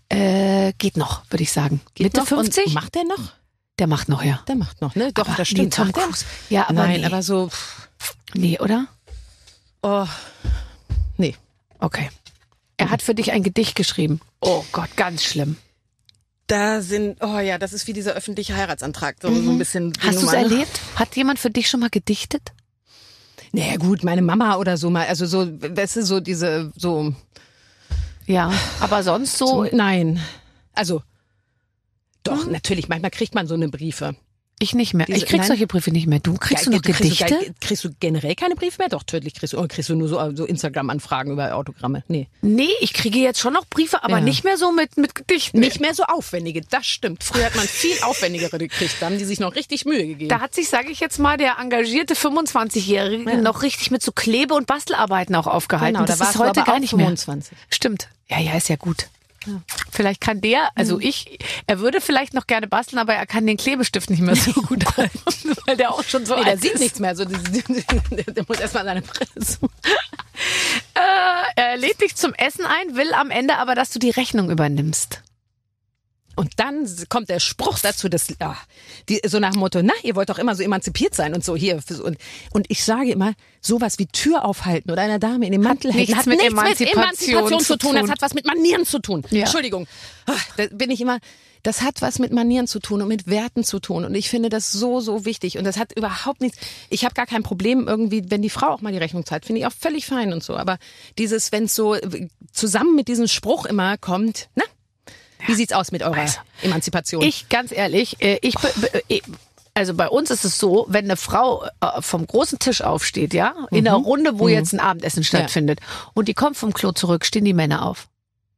Äh, geht noch, würde ich sagen. Mitte noch? Und 50? Macht der noch? Der macht noch, ja. Der macht noch, ne? Doch, Aber das nee, stimmt. Tom Macht der? Cruise. Ja, aber Nein, nee. aber so, Nee, oder? oh, nee. Okay. Er hat für dich ein Gedicht geschrieben. Oh Gott, ganz schlimm. Da sind, oh ja, das ist wie dieser öffentliche Heiratsantrag, so, so ein bisschen. Hast du es erlebt? Hat jemand für dich schon mal gedichtet? Naja, gut, meine Mama oder so mal, also so, weißt du, so diese, so, Ja, aber sonst so. so nein. Also, doch, natürlich, manchmal kriegt man so eine Briefe. Ich nicht mehr. Diese- ich krieg nein. solche Briefe nicht mehr. Du kriegst du Ge- noch Gedichte? Kriegst du, ge- kriegst du generell keine Briefe mehr? Doch, tödlich kriegst du. Oder kriegst du nur so, so Instagram-Anfragen über Autogramme? Nee. nee, ich kriege jetzt schon noch Briefe, aber Ja. nicht mehr so mit, mit Gedichten. Nicht mehr so aufwendige, das stimmt. Früher hat man viel [laughs] aufwendigere gekriegt, da haben die sich noch richtig Mühe gegeben. Da hat sich, sage ich jetzt mal, der engagierte 25-Jährige Ja. noch richtig mit so Klebe- und Bastelarbeiten auch aufgehalten. genau, das da ist du heute gar nicht mehr. 25. Stimmt. Ja, ja, ist ja gut. Vielleicht kann der, also Mhm. ich, er würde vielleicht noch gerne basteln, aber er kann den Klebestift nicht mehr so gut halten, [laughs] weil der auch schon so Nee, der alt sieht ist. nichts mehr. So, der, der muss erstmal seine Brille suchen. Äh, er lädt dich zum Essen ein, will am Ende aber, dass du die Rechnung übernimmst. Und dann kommt der Spruch dazu, dass, ah, die, so nach dem Motto, na, ihr wollt doch immer so emanzipiert sein und so hier. Und, und ich sage immer, sowas wie Tür aufhalten oder einer Dame in den Mantel halten, hat mit nichts Emanzipation mit Emanzipation zu zu tun. tun. Das hat was mit Manieren zu tun. Ja. Entschuldigung. Ah, Da bin ich immer, das hat was mit Manieren zu tun und mit Werten zu tun. Und ich finde das so, so wichtig. Und das hat überhaupt nichts, ich habe gar kein Problem irgendwie, wenn die Frau auch mal die Rechnung zahlt, finde ich auch völlig fein und so. Aber dieses, wenn es so äh, zusammen mit diesem Spruch immer kommt, na, wie sieht's aus mit eurer Emanzipation? Ich, ganz ehrlich, äh, ich, äh, also bei uns ist es so, wenn eine Frau äh, vom großen Tisch aufsteht, ja, in einer Runde, wo jetzt ein Abendessen stattfindet, und die kommt vom Klo zurück, stehen die Männer auf.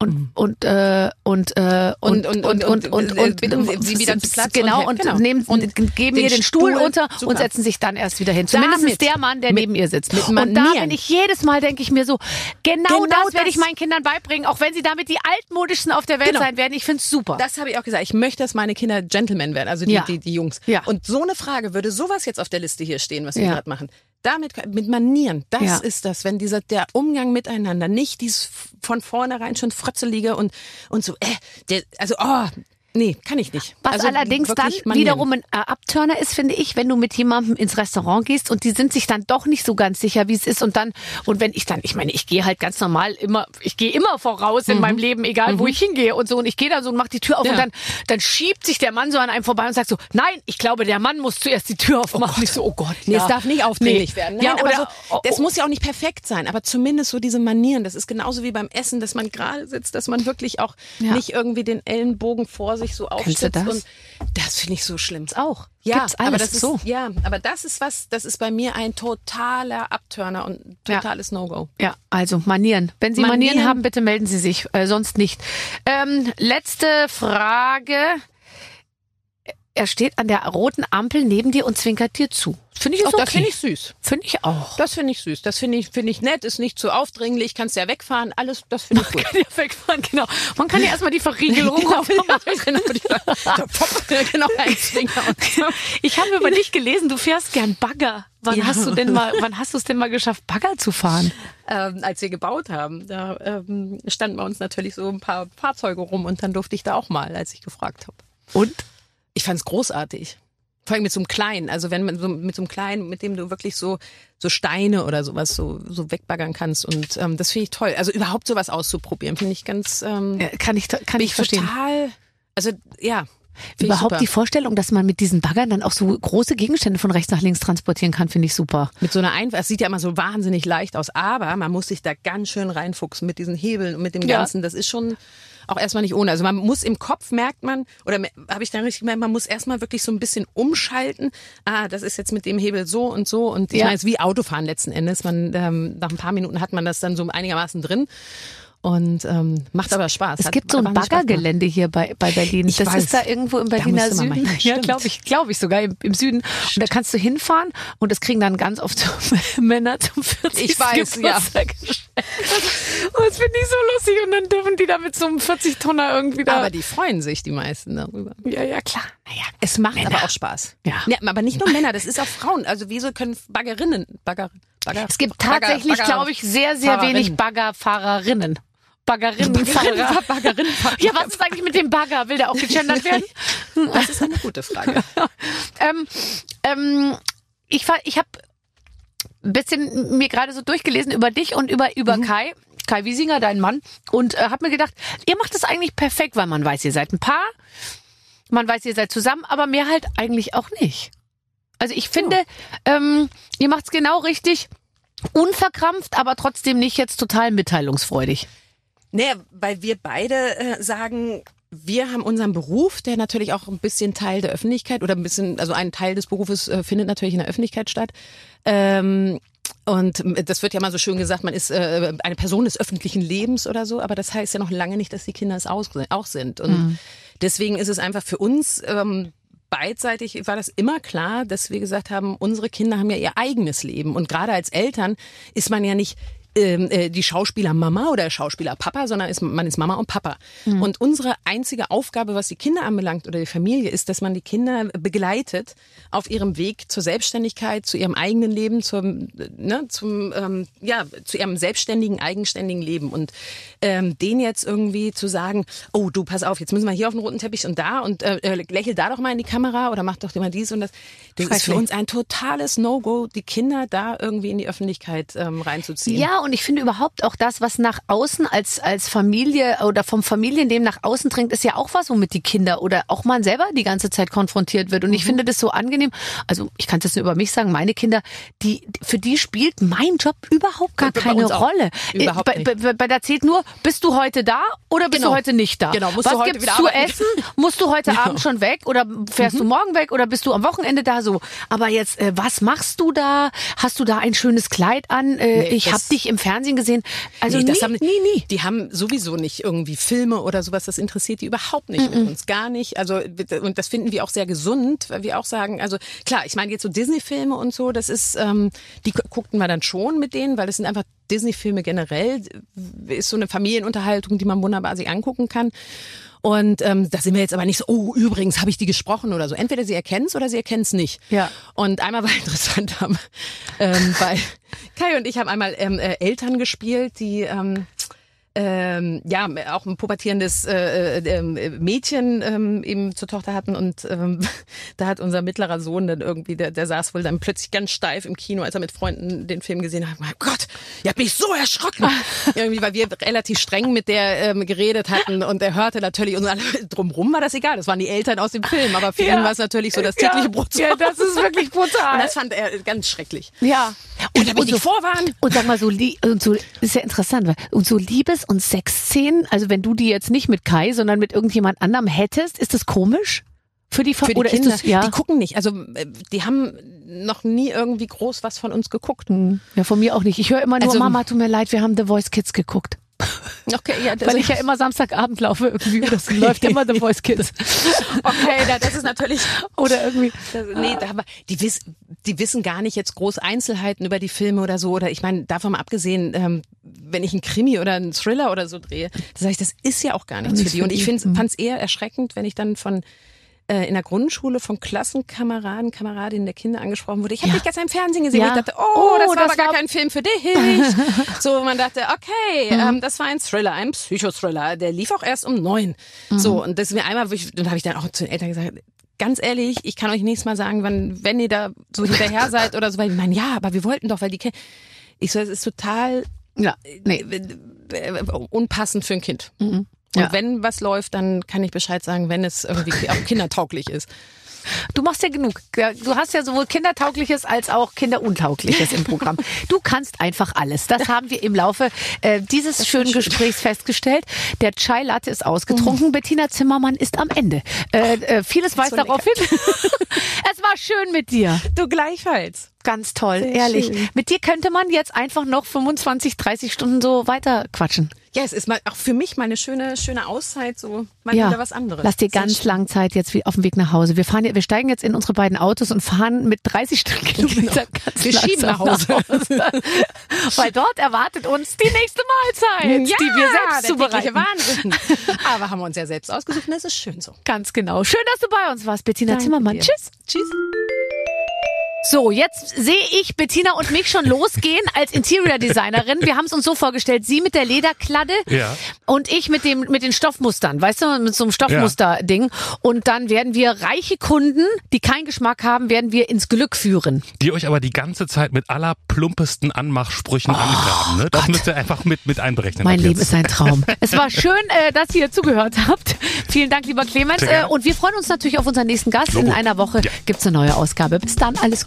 Und, und, äh, und, äh, und, und, und, und, und, äh, und, bitten sie wieder zu Platz genau, und- und, genau. nehmen, Und geben den ihr den Stuhl, Stuhl, unter super. und setzen sich dann erst wieder hin. Zumindest Damit. der Mann, der Mit- neben ihr sitzt. und da bin ich jedes Mal, denke ich mir so, genau, Genau das werde das. ich meinen Kindern beibringen, auch wenn sie damit die altmodischsten auf der Welt Genau. sein werden. Ich find's super. Das habe ich auch gesagt. Ich möchte, dass meine Kinder Gentlemen werden, also die, Ja. die, die Jungs. Ja. Und so eine Frage würde sowas jetzt auf der Liste hier stehen, was wir Ja. gerade machen. Damit, mit Manieren, das Ja. ist das, wenn dieser, der Umgang miteinander, nicht dieses von vornherein schon frotzelige und, und so, äh, der, also, oh, nee, kann ich nicht. Was also allerdings dann Manieren. wiederum ein äh, Abturner ist, finde ich, wenn du mit jemandem ins Restaurant gehst und die sind sich dann doch nicht so ganz sicher, wie es ist und dann und wenn ich dann, ich meine, ich gehe halt ganz normal immer, ich gehe immer voraus in meinem Leben, egal wo ich hingehe und so und ich gehe da so und mach die Tür auf Mhm. Ja. und dann dann schiebt sich der Mann so an einem vorbei und sagt so, nein, ich glaube, der Mann muss zuerst die Tür aufmachen. ich so, oh Gott, Nee, ja. es darf nicht aufdringlich Nee. werden. Nein, Ja, aber oder, so, das muss ja auch nicht perfekt sein, aber zumindest so diese Manieren. Das ist genauso wie beim Essen, dass man gerade sitzt, dass man wirklich auch Ja. nicht irgendwie den Ellenbogen vor sich so Kennst du aufstützt. das? Und das finde ich so schlimm. auch. Ja, Gibt's alles aber das so. ist, ja, aber das ist was, das ist bei mir ein totaler Abturner und ein Ja. totales No-Go. Ja, also Manieren. Wenn Sie Manieren, Manieren. haben, bitte melden Sie sich, äh, sonst nicht. Ähm, letzte Frage. Er steht an der roten Ampel neben dir und zwinkert dir zu. Finde ich Auch okay. das finde ich süß. Finde ich auch. Das finde ich süß. Das finde ich, finde ich nett, ist nicht zu aufdringlich, kannst ja wegfahren, alles, das finde ich gut. Kann ja wegfahren, genau. Man kann ja erstmal die Verriegelung [laughs] aufmachen. genau, die- [laughs] genau. [laughs] Ich habe über dich gelesen, du fährst gern Bagger. Wann Ja. hast du denn mal, wann hast du es denn mal geschafft, Bagger zu fahren? ähm, als wir gebaut haben, da ähm, standen bei uns natürlich so ein paar Fahrzeuge rum und dann durfte ich da auch mal, als ich gefragt habe. Und? Ich fand es großartig. Vor allem mit so einem kleinen, also wenn man so mit so einem kleinen, mit dem du wirklich so so Steine oder sowas so so wegbaggern kannst und ähm, das finde ich toll. Also überhaupt sowas auszuprobieren, finde ich ganz ähm, Ja, kann ich, kann ich ich verstehen. total Also ja. Überhaupt die Vorstellung, dass man mit diesen Baggern dann auch so große Gegenstände von rechts nach links transportieren kann, finde ich super. Mit so einer Einfach, es sieht ja immer so wahnsinnig leicht aus, aber man muss sich da ganz schön reinfuchsen mit diesen Hebeln und mit dem Ja. Ganzen. Das ist schon auch erstmal nicht ohne. Also man muss im Kopf merkt man, oder habe ich dann richtig gemerkt, man muss erstmal wirklich so ein bisschen umschalten. Ah, das ist jetzt mit dem Hebel so und so. Und ich Ja. meine, es ist wie Autofahren letzten Endes. Man, ähm, nach ein paar Minuten hat man das dann so einigermaßen drin. Und ähm, macht aber Spaß. Es Hat gibt so ein. Baggergelände hier bei, bei Berlin. Ich das weiß. ist da irgendwo im Berliner Süden. hin, Ja, stimmt. glaube ich, glaube ich sogar im, im Süden. Und da kannst du hinfahren und das kriegen dann ganz oft [laughs] Männer zum 40. Ich weiß, ja. Geburtstag. Und das finde ich so lustig und dann dürfen die da mit so einem 40 Tonner irgendwie da. Aber die freuen sich, die meisten darüber. ja, ja, klar. Naja. Es macht Männer. aber auch Spaß. Ja. aber nicht nur [laughs] Männer, das ist auch Frauen. Also wieso können Baggerinnen, Bagger, Bagger Es gibt tatsächlich, glaube ich, sehr, sehr Fahrerinnen. wenig Baggerfahrerinnen. Baggerinnenfahrer. Baggerinnen. [laughs] Ja, was ist eigentlich mit dem Bagger? Will der auch gegendert werden? [laughs] Das ist eine gute Frage. [laughs] ähm, ähm, ich ich habe ein bisschen mir gerade so durchgelesen über dich und über über Mhm. Kai, Kai Wiesinger, dein Mann, und äh, habe mir gedacht, ihr macht das eigentlich perfekt, weil man weiß, ihr seid ein Paar, man weiß, ihr seid zusammen, aber mehr halt eigentlich auch nicht. Also ich finde, ähm, ihr macht's genau richtig, unverkrampft, aber trotzdem nicht jetzt total mitteilungsfreudig. Nee, weil wir beide äh, sagen, wir haben unseren Beruf, der natürlich auch ein bisschen Teil der Öffentlichkeit oder ein bisschen, also ein Teil des Berufes äh, findet natürlich in der Öffentlichkeit statt. Ähm, und das wird ja mal so schön gesagt, man ist äh, eine Person des öffentlichen Lebens oder so, aber das heißt ja noch lange nicht, dass die Kinder es aus, auch sind. Und deswegen ist es einfach für uns ähm, beidseitig war das immer klar, dass wir gesagt haben, unsere Kinder haben ja ihr eigenes Leben. Und gerade als Eltern ist man ja nicht äh, die Schauspieler Mama oder Schauspieler Papa, sondern ist, man ist Mama und Papa. Und unsere einzige Aufgabe, was die Kinder anbelangt oder die Familie, ist, dass man die Kinder begleitet auf ihrem Weg zur Selbstständigkeit, zu ihrem eigenen Leben, zum, ne, zum, ähm, ja, zu ihrem selbstständigen, eigenständigen Leben. Und ähm, den jetzt irgendwie zu sagen, oh du, pass auf, jetzt müssen wir hier auf den roten Teppich und da und äh, äh, lächel da doch mal in die Kamera oder mach doch immer dies und das. Das ist für uns ein totales No-Go, die Kinder da irgendwie in die Öffentlichkeit ähm, reinzuziehen. Ja, und ich finde überhaupt auch das, was nach außen als, als Familie oder vom Familienleben nach außen dringt, ist ja auch was, womit die Kinder oder auch man selber die ganze Zeit konfrontiert wird. Mhm. Und ich finde das so angenehm. Also ich kann es jetzt nur über mich sagen, meine Kinder, die, für die spielt mein Job überhaupt gar keine. Rolle. Überhaupt bei, bei, bei, bei da zählt nur, bist du heute da oder bist Genau. du heute nicht da? Genau, musst was du heute gibt's zu essen? Musst du heute [laughs] Abend schon weg oder fährst du morgen weg oder bist du am Wochenende da so? Aber jetzt, äh, was machst du da? Hast du da ein schönes Kleid an? Äh, Nee, ich habe dich im Fernsehen gesehen. Also nee, nie, haben, nie, nie. Die haben sowieso nicht irgendwie Filme oder sowas. Das interessiert die überhaupt nicht mit uns. Gar nicht. Also, und das finden wir auch sehr gesund, weil wir auch sagen, also klar, ich meine jetzt so Disney-Filme und so, das ist, ähm, die gu- guckten wir dann schon mit denen, weil das sind einfach Disney-Filme generell, ist so eine Familienunterhaltung, die man wunderbar sich angucken kann. Und ähm, da sind wir jetzt aber nicht so, oh, übrigens habe ich die gesprochen oder so. Entweder sie erkennt's oder sie erkennt's nicht. Ja. Und einmal war [laughs] interessant, ähm, weil [laughs] Kai und ich haben einmal ähm, äh, Eltern gespielt, die ähm, ähm, ja auch ein pubertierendes äh, äh, ähm, Mädchen ähm, eben zur Tochter hatten und ähm, [laughs] da hat unser mittlerer Sohn dann irgendwie, der, der saß wohl dann plötzlich ganz steif im Kino, als er mit Freunden den Film gesehen hat. Mein Gott, ihr habt mich so erschrocken. [laughs] irgendwie, weil wir relativ streng mit der ähm, geredet hatten und er hörte natürlich und alle [laughs] drumrum war das egal. Das waren die Eltern aus dem Film, aber für Ja. ihn war es natürlich so das tägliche Brot. Ja, das ist wirklich brutal. Und das fand er ganz schrecklich. Ja. Und da bin ich vorwarnen. Und sag mal, so, und so ist ja interessant, weil, und so Liebes- und Sexszenen, also wenn du die jetzt nicht mit Kai, sondern mit irgendjemand anderem hättest, ist das komisch? Für die, Fa- Für die oder Kinder, ist das, ja? die gucken nicht. Also äh, die haben noch nie irgendwie groß was von uns geguckt. Hm, ja, von mir auch nicht. Ich höre immer nur, Also- Mama, tut mir leid, wir haben The Voice Kids geguckt. [laughs] Okay, ja, das Weil ich ja immer Samstagabend laufe irgendwie. Das läuft immer The Voice Kids. [laughs] okay, da, das ist natürlich [laughs] Oder irgendwie. Das, nee, da, aber die, wiss, die wissen gar nicht jetzt groß Einzelheiten über die Filme oder so. Oder ich meine, davon mal abgesehen, ähm, wenn ich einen Krimi oder einen Thriller oder so drehe, da sage ich, das ist ja auch gar nichts für die. Und ich die. fand es eher erschreckend, wenn ich dann von äh, in der Grundschule von Klassenkameraden, Kameradinnen der Kinder angesprochen wurde. Ich habe Ja. dich gestern im Fernsehen gesehen. Ja. Ich dachte, oh, das Oh, war das aber gar war- kein Film für dich. [laughs] so, man dachte, okay, ähm, das war ein Thriller, ein Psychothriller. Der lief auch erst um neun. So, und das ist mir einmal, und da habe ich dann auch zu den Eltern gesagt, ganz ehrlich, ich kann euch nächstes Mal sagen, wann, wenn ihr da so hinterher [laughs] seid oder so, weil ich meine, ja, aber wir wollten doch, weil die Kinder, ich so, es ist total Ja, nee. äh, unpassend für ein Kind. Und Ja. wenn was läuft, dann kann ich Bescheid sagen, wenn es irgendwie [laughs] auch kindertauglich ist. Du machst ja genug. Du hast ja sowohl Kindertaugliches als auch Kinderuntaugliches im Programm. [laughs] Du kannst einfach alles. Das haben wir im Laufe äh, dieses schönen Gesprächs festgestellt. Der Chai Latte ist ausgetrunken. Bettina Zimmermann ist am Ende. Äh, äh, vieles weist so darauf hin. [laughs] es war schön mit dir. Du gleichfalls. Ganz toll, Sehr ehrlich. schön. Mit dir könnte man jetzt einfach noch 25, 30 Stunden so weiter quatschen. Ja, es ist mal auch für mich mal eine schöne, schöne Auszeit, so mal wieder was anderes. Lass dir ganz lang Zeit jetzt wie auf dem Weg nach Hause. Wir fahren, wir steigen jetzt in unsere beiden Autos und fahren mit 30 Stundenkilometern ganz Wir schieben langsam nach Hause. [laughs] Weil dort erwartet uns die nächste Mahlzeit, ja, die wir selbst zubereiten. Wahnsinn. [laughs] Aber haben wir uns ja selbst ausgesucht und das ist schön so. Ganz genau. Schön, dass du bei uns warst, Bettina Danke Zimmermann. dir. Tschüss. Tschüss. So, jetzt sehe ich Bettina und mich schon losgehen als Interior Designerin. Wir haben es uns so vorgestellt, sie mit der Lederkladde Ja. und ich mit dem mit den Stoffmustern, weißt du, mit so einem Stoffmuster-Ding. Und dann werden wir reiche Kunden, die keinen Geschmack haben, werden wir ins Glück führen. Die euch aber die ganze Zeit mit aller plumpesten Anmachsprüchen angraben. Ne? Das müsst ihr einfach mit, mit einberechnen. Oh Mein Leben ist ein Traum. [laughs] Es war schön, äh, dass ihr zugehört habt. Vielen Dank, lieber Clemens. Äh, und wir freuen uns natürlich auf unseren nächsten Gast. In Logo. einer Woche Ja. gibt's eine neue Ausgabe. Bis dann, alles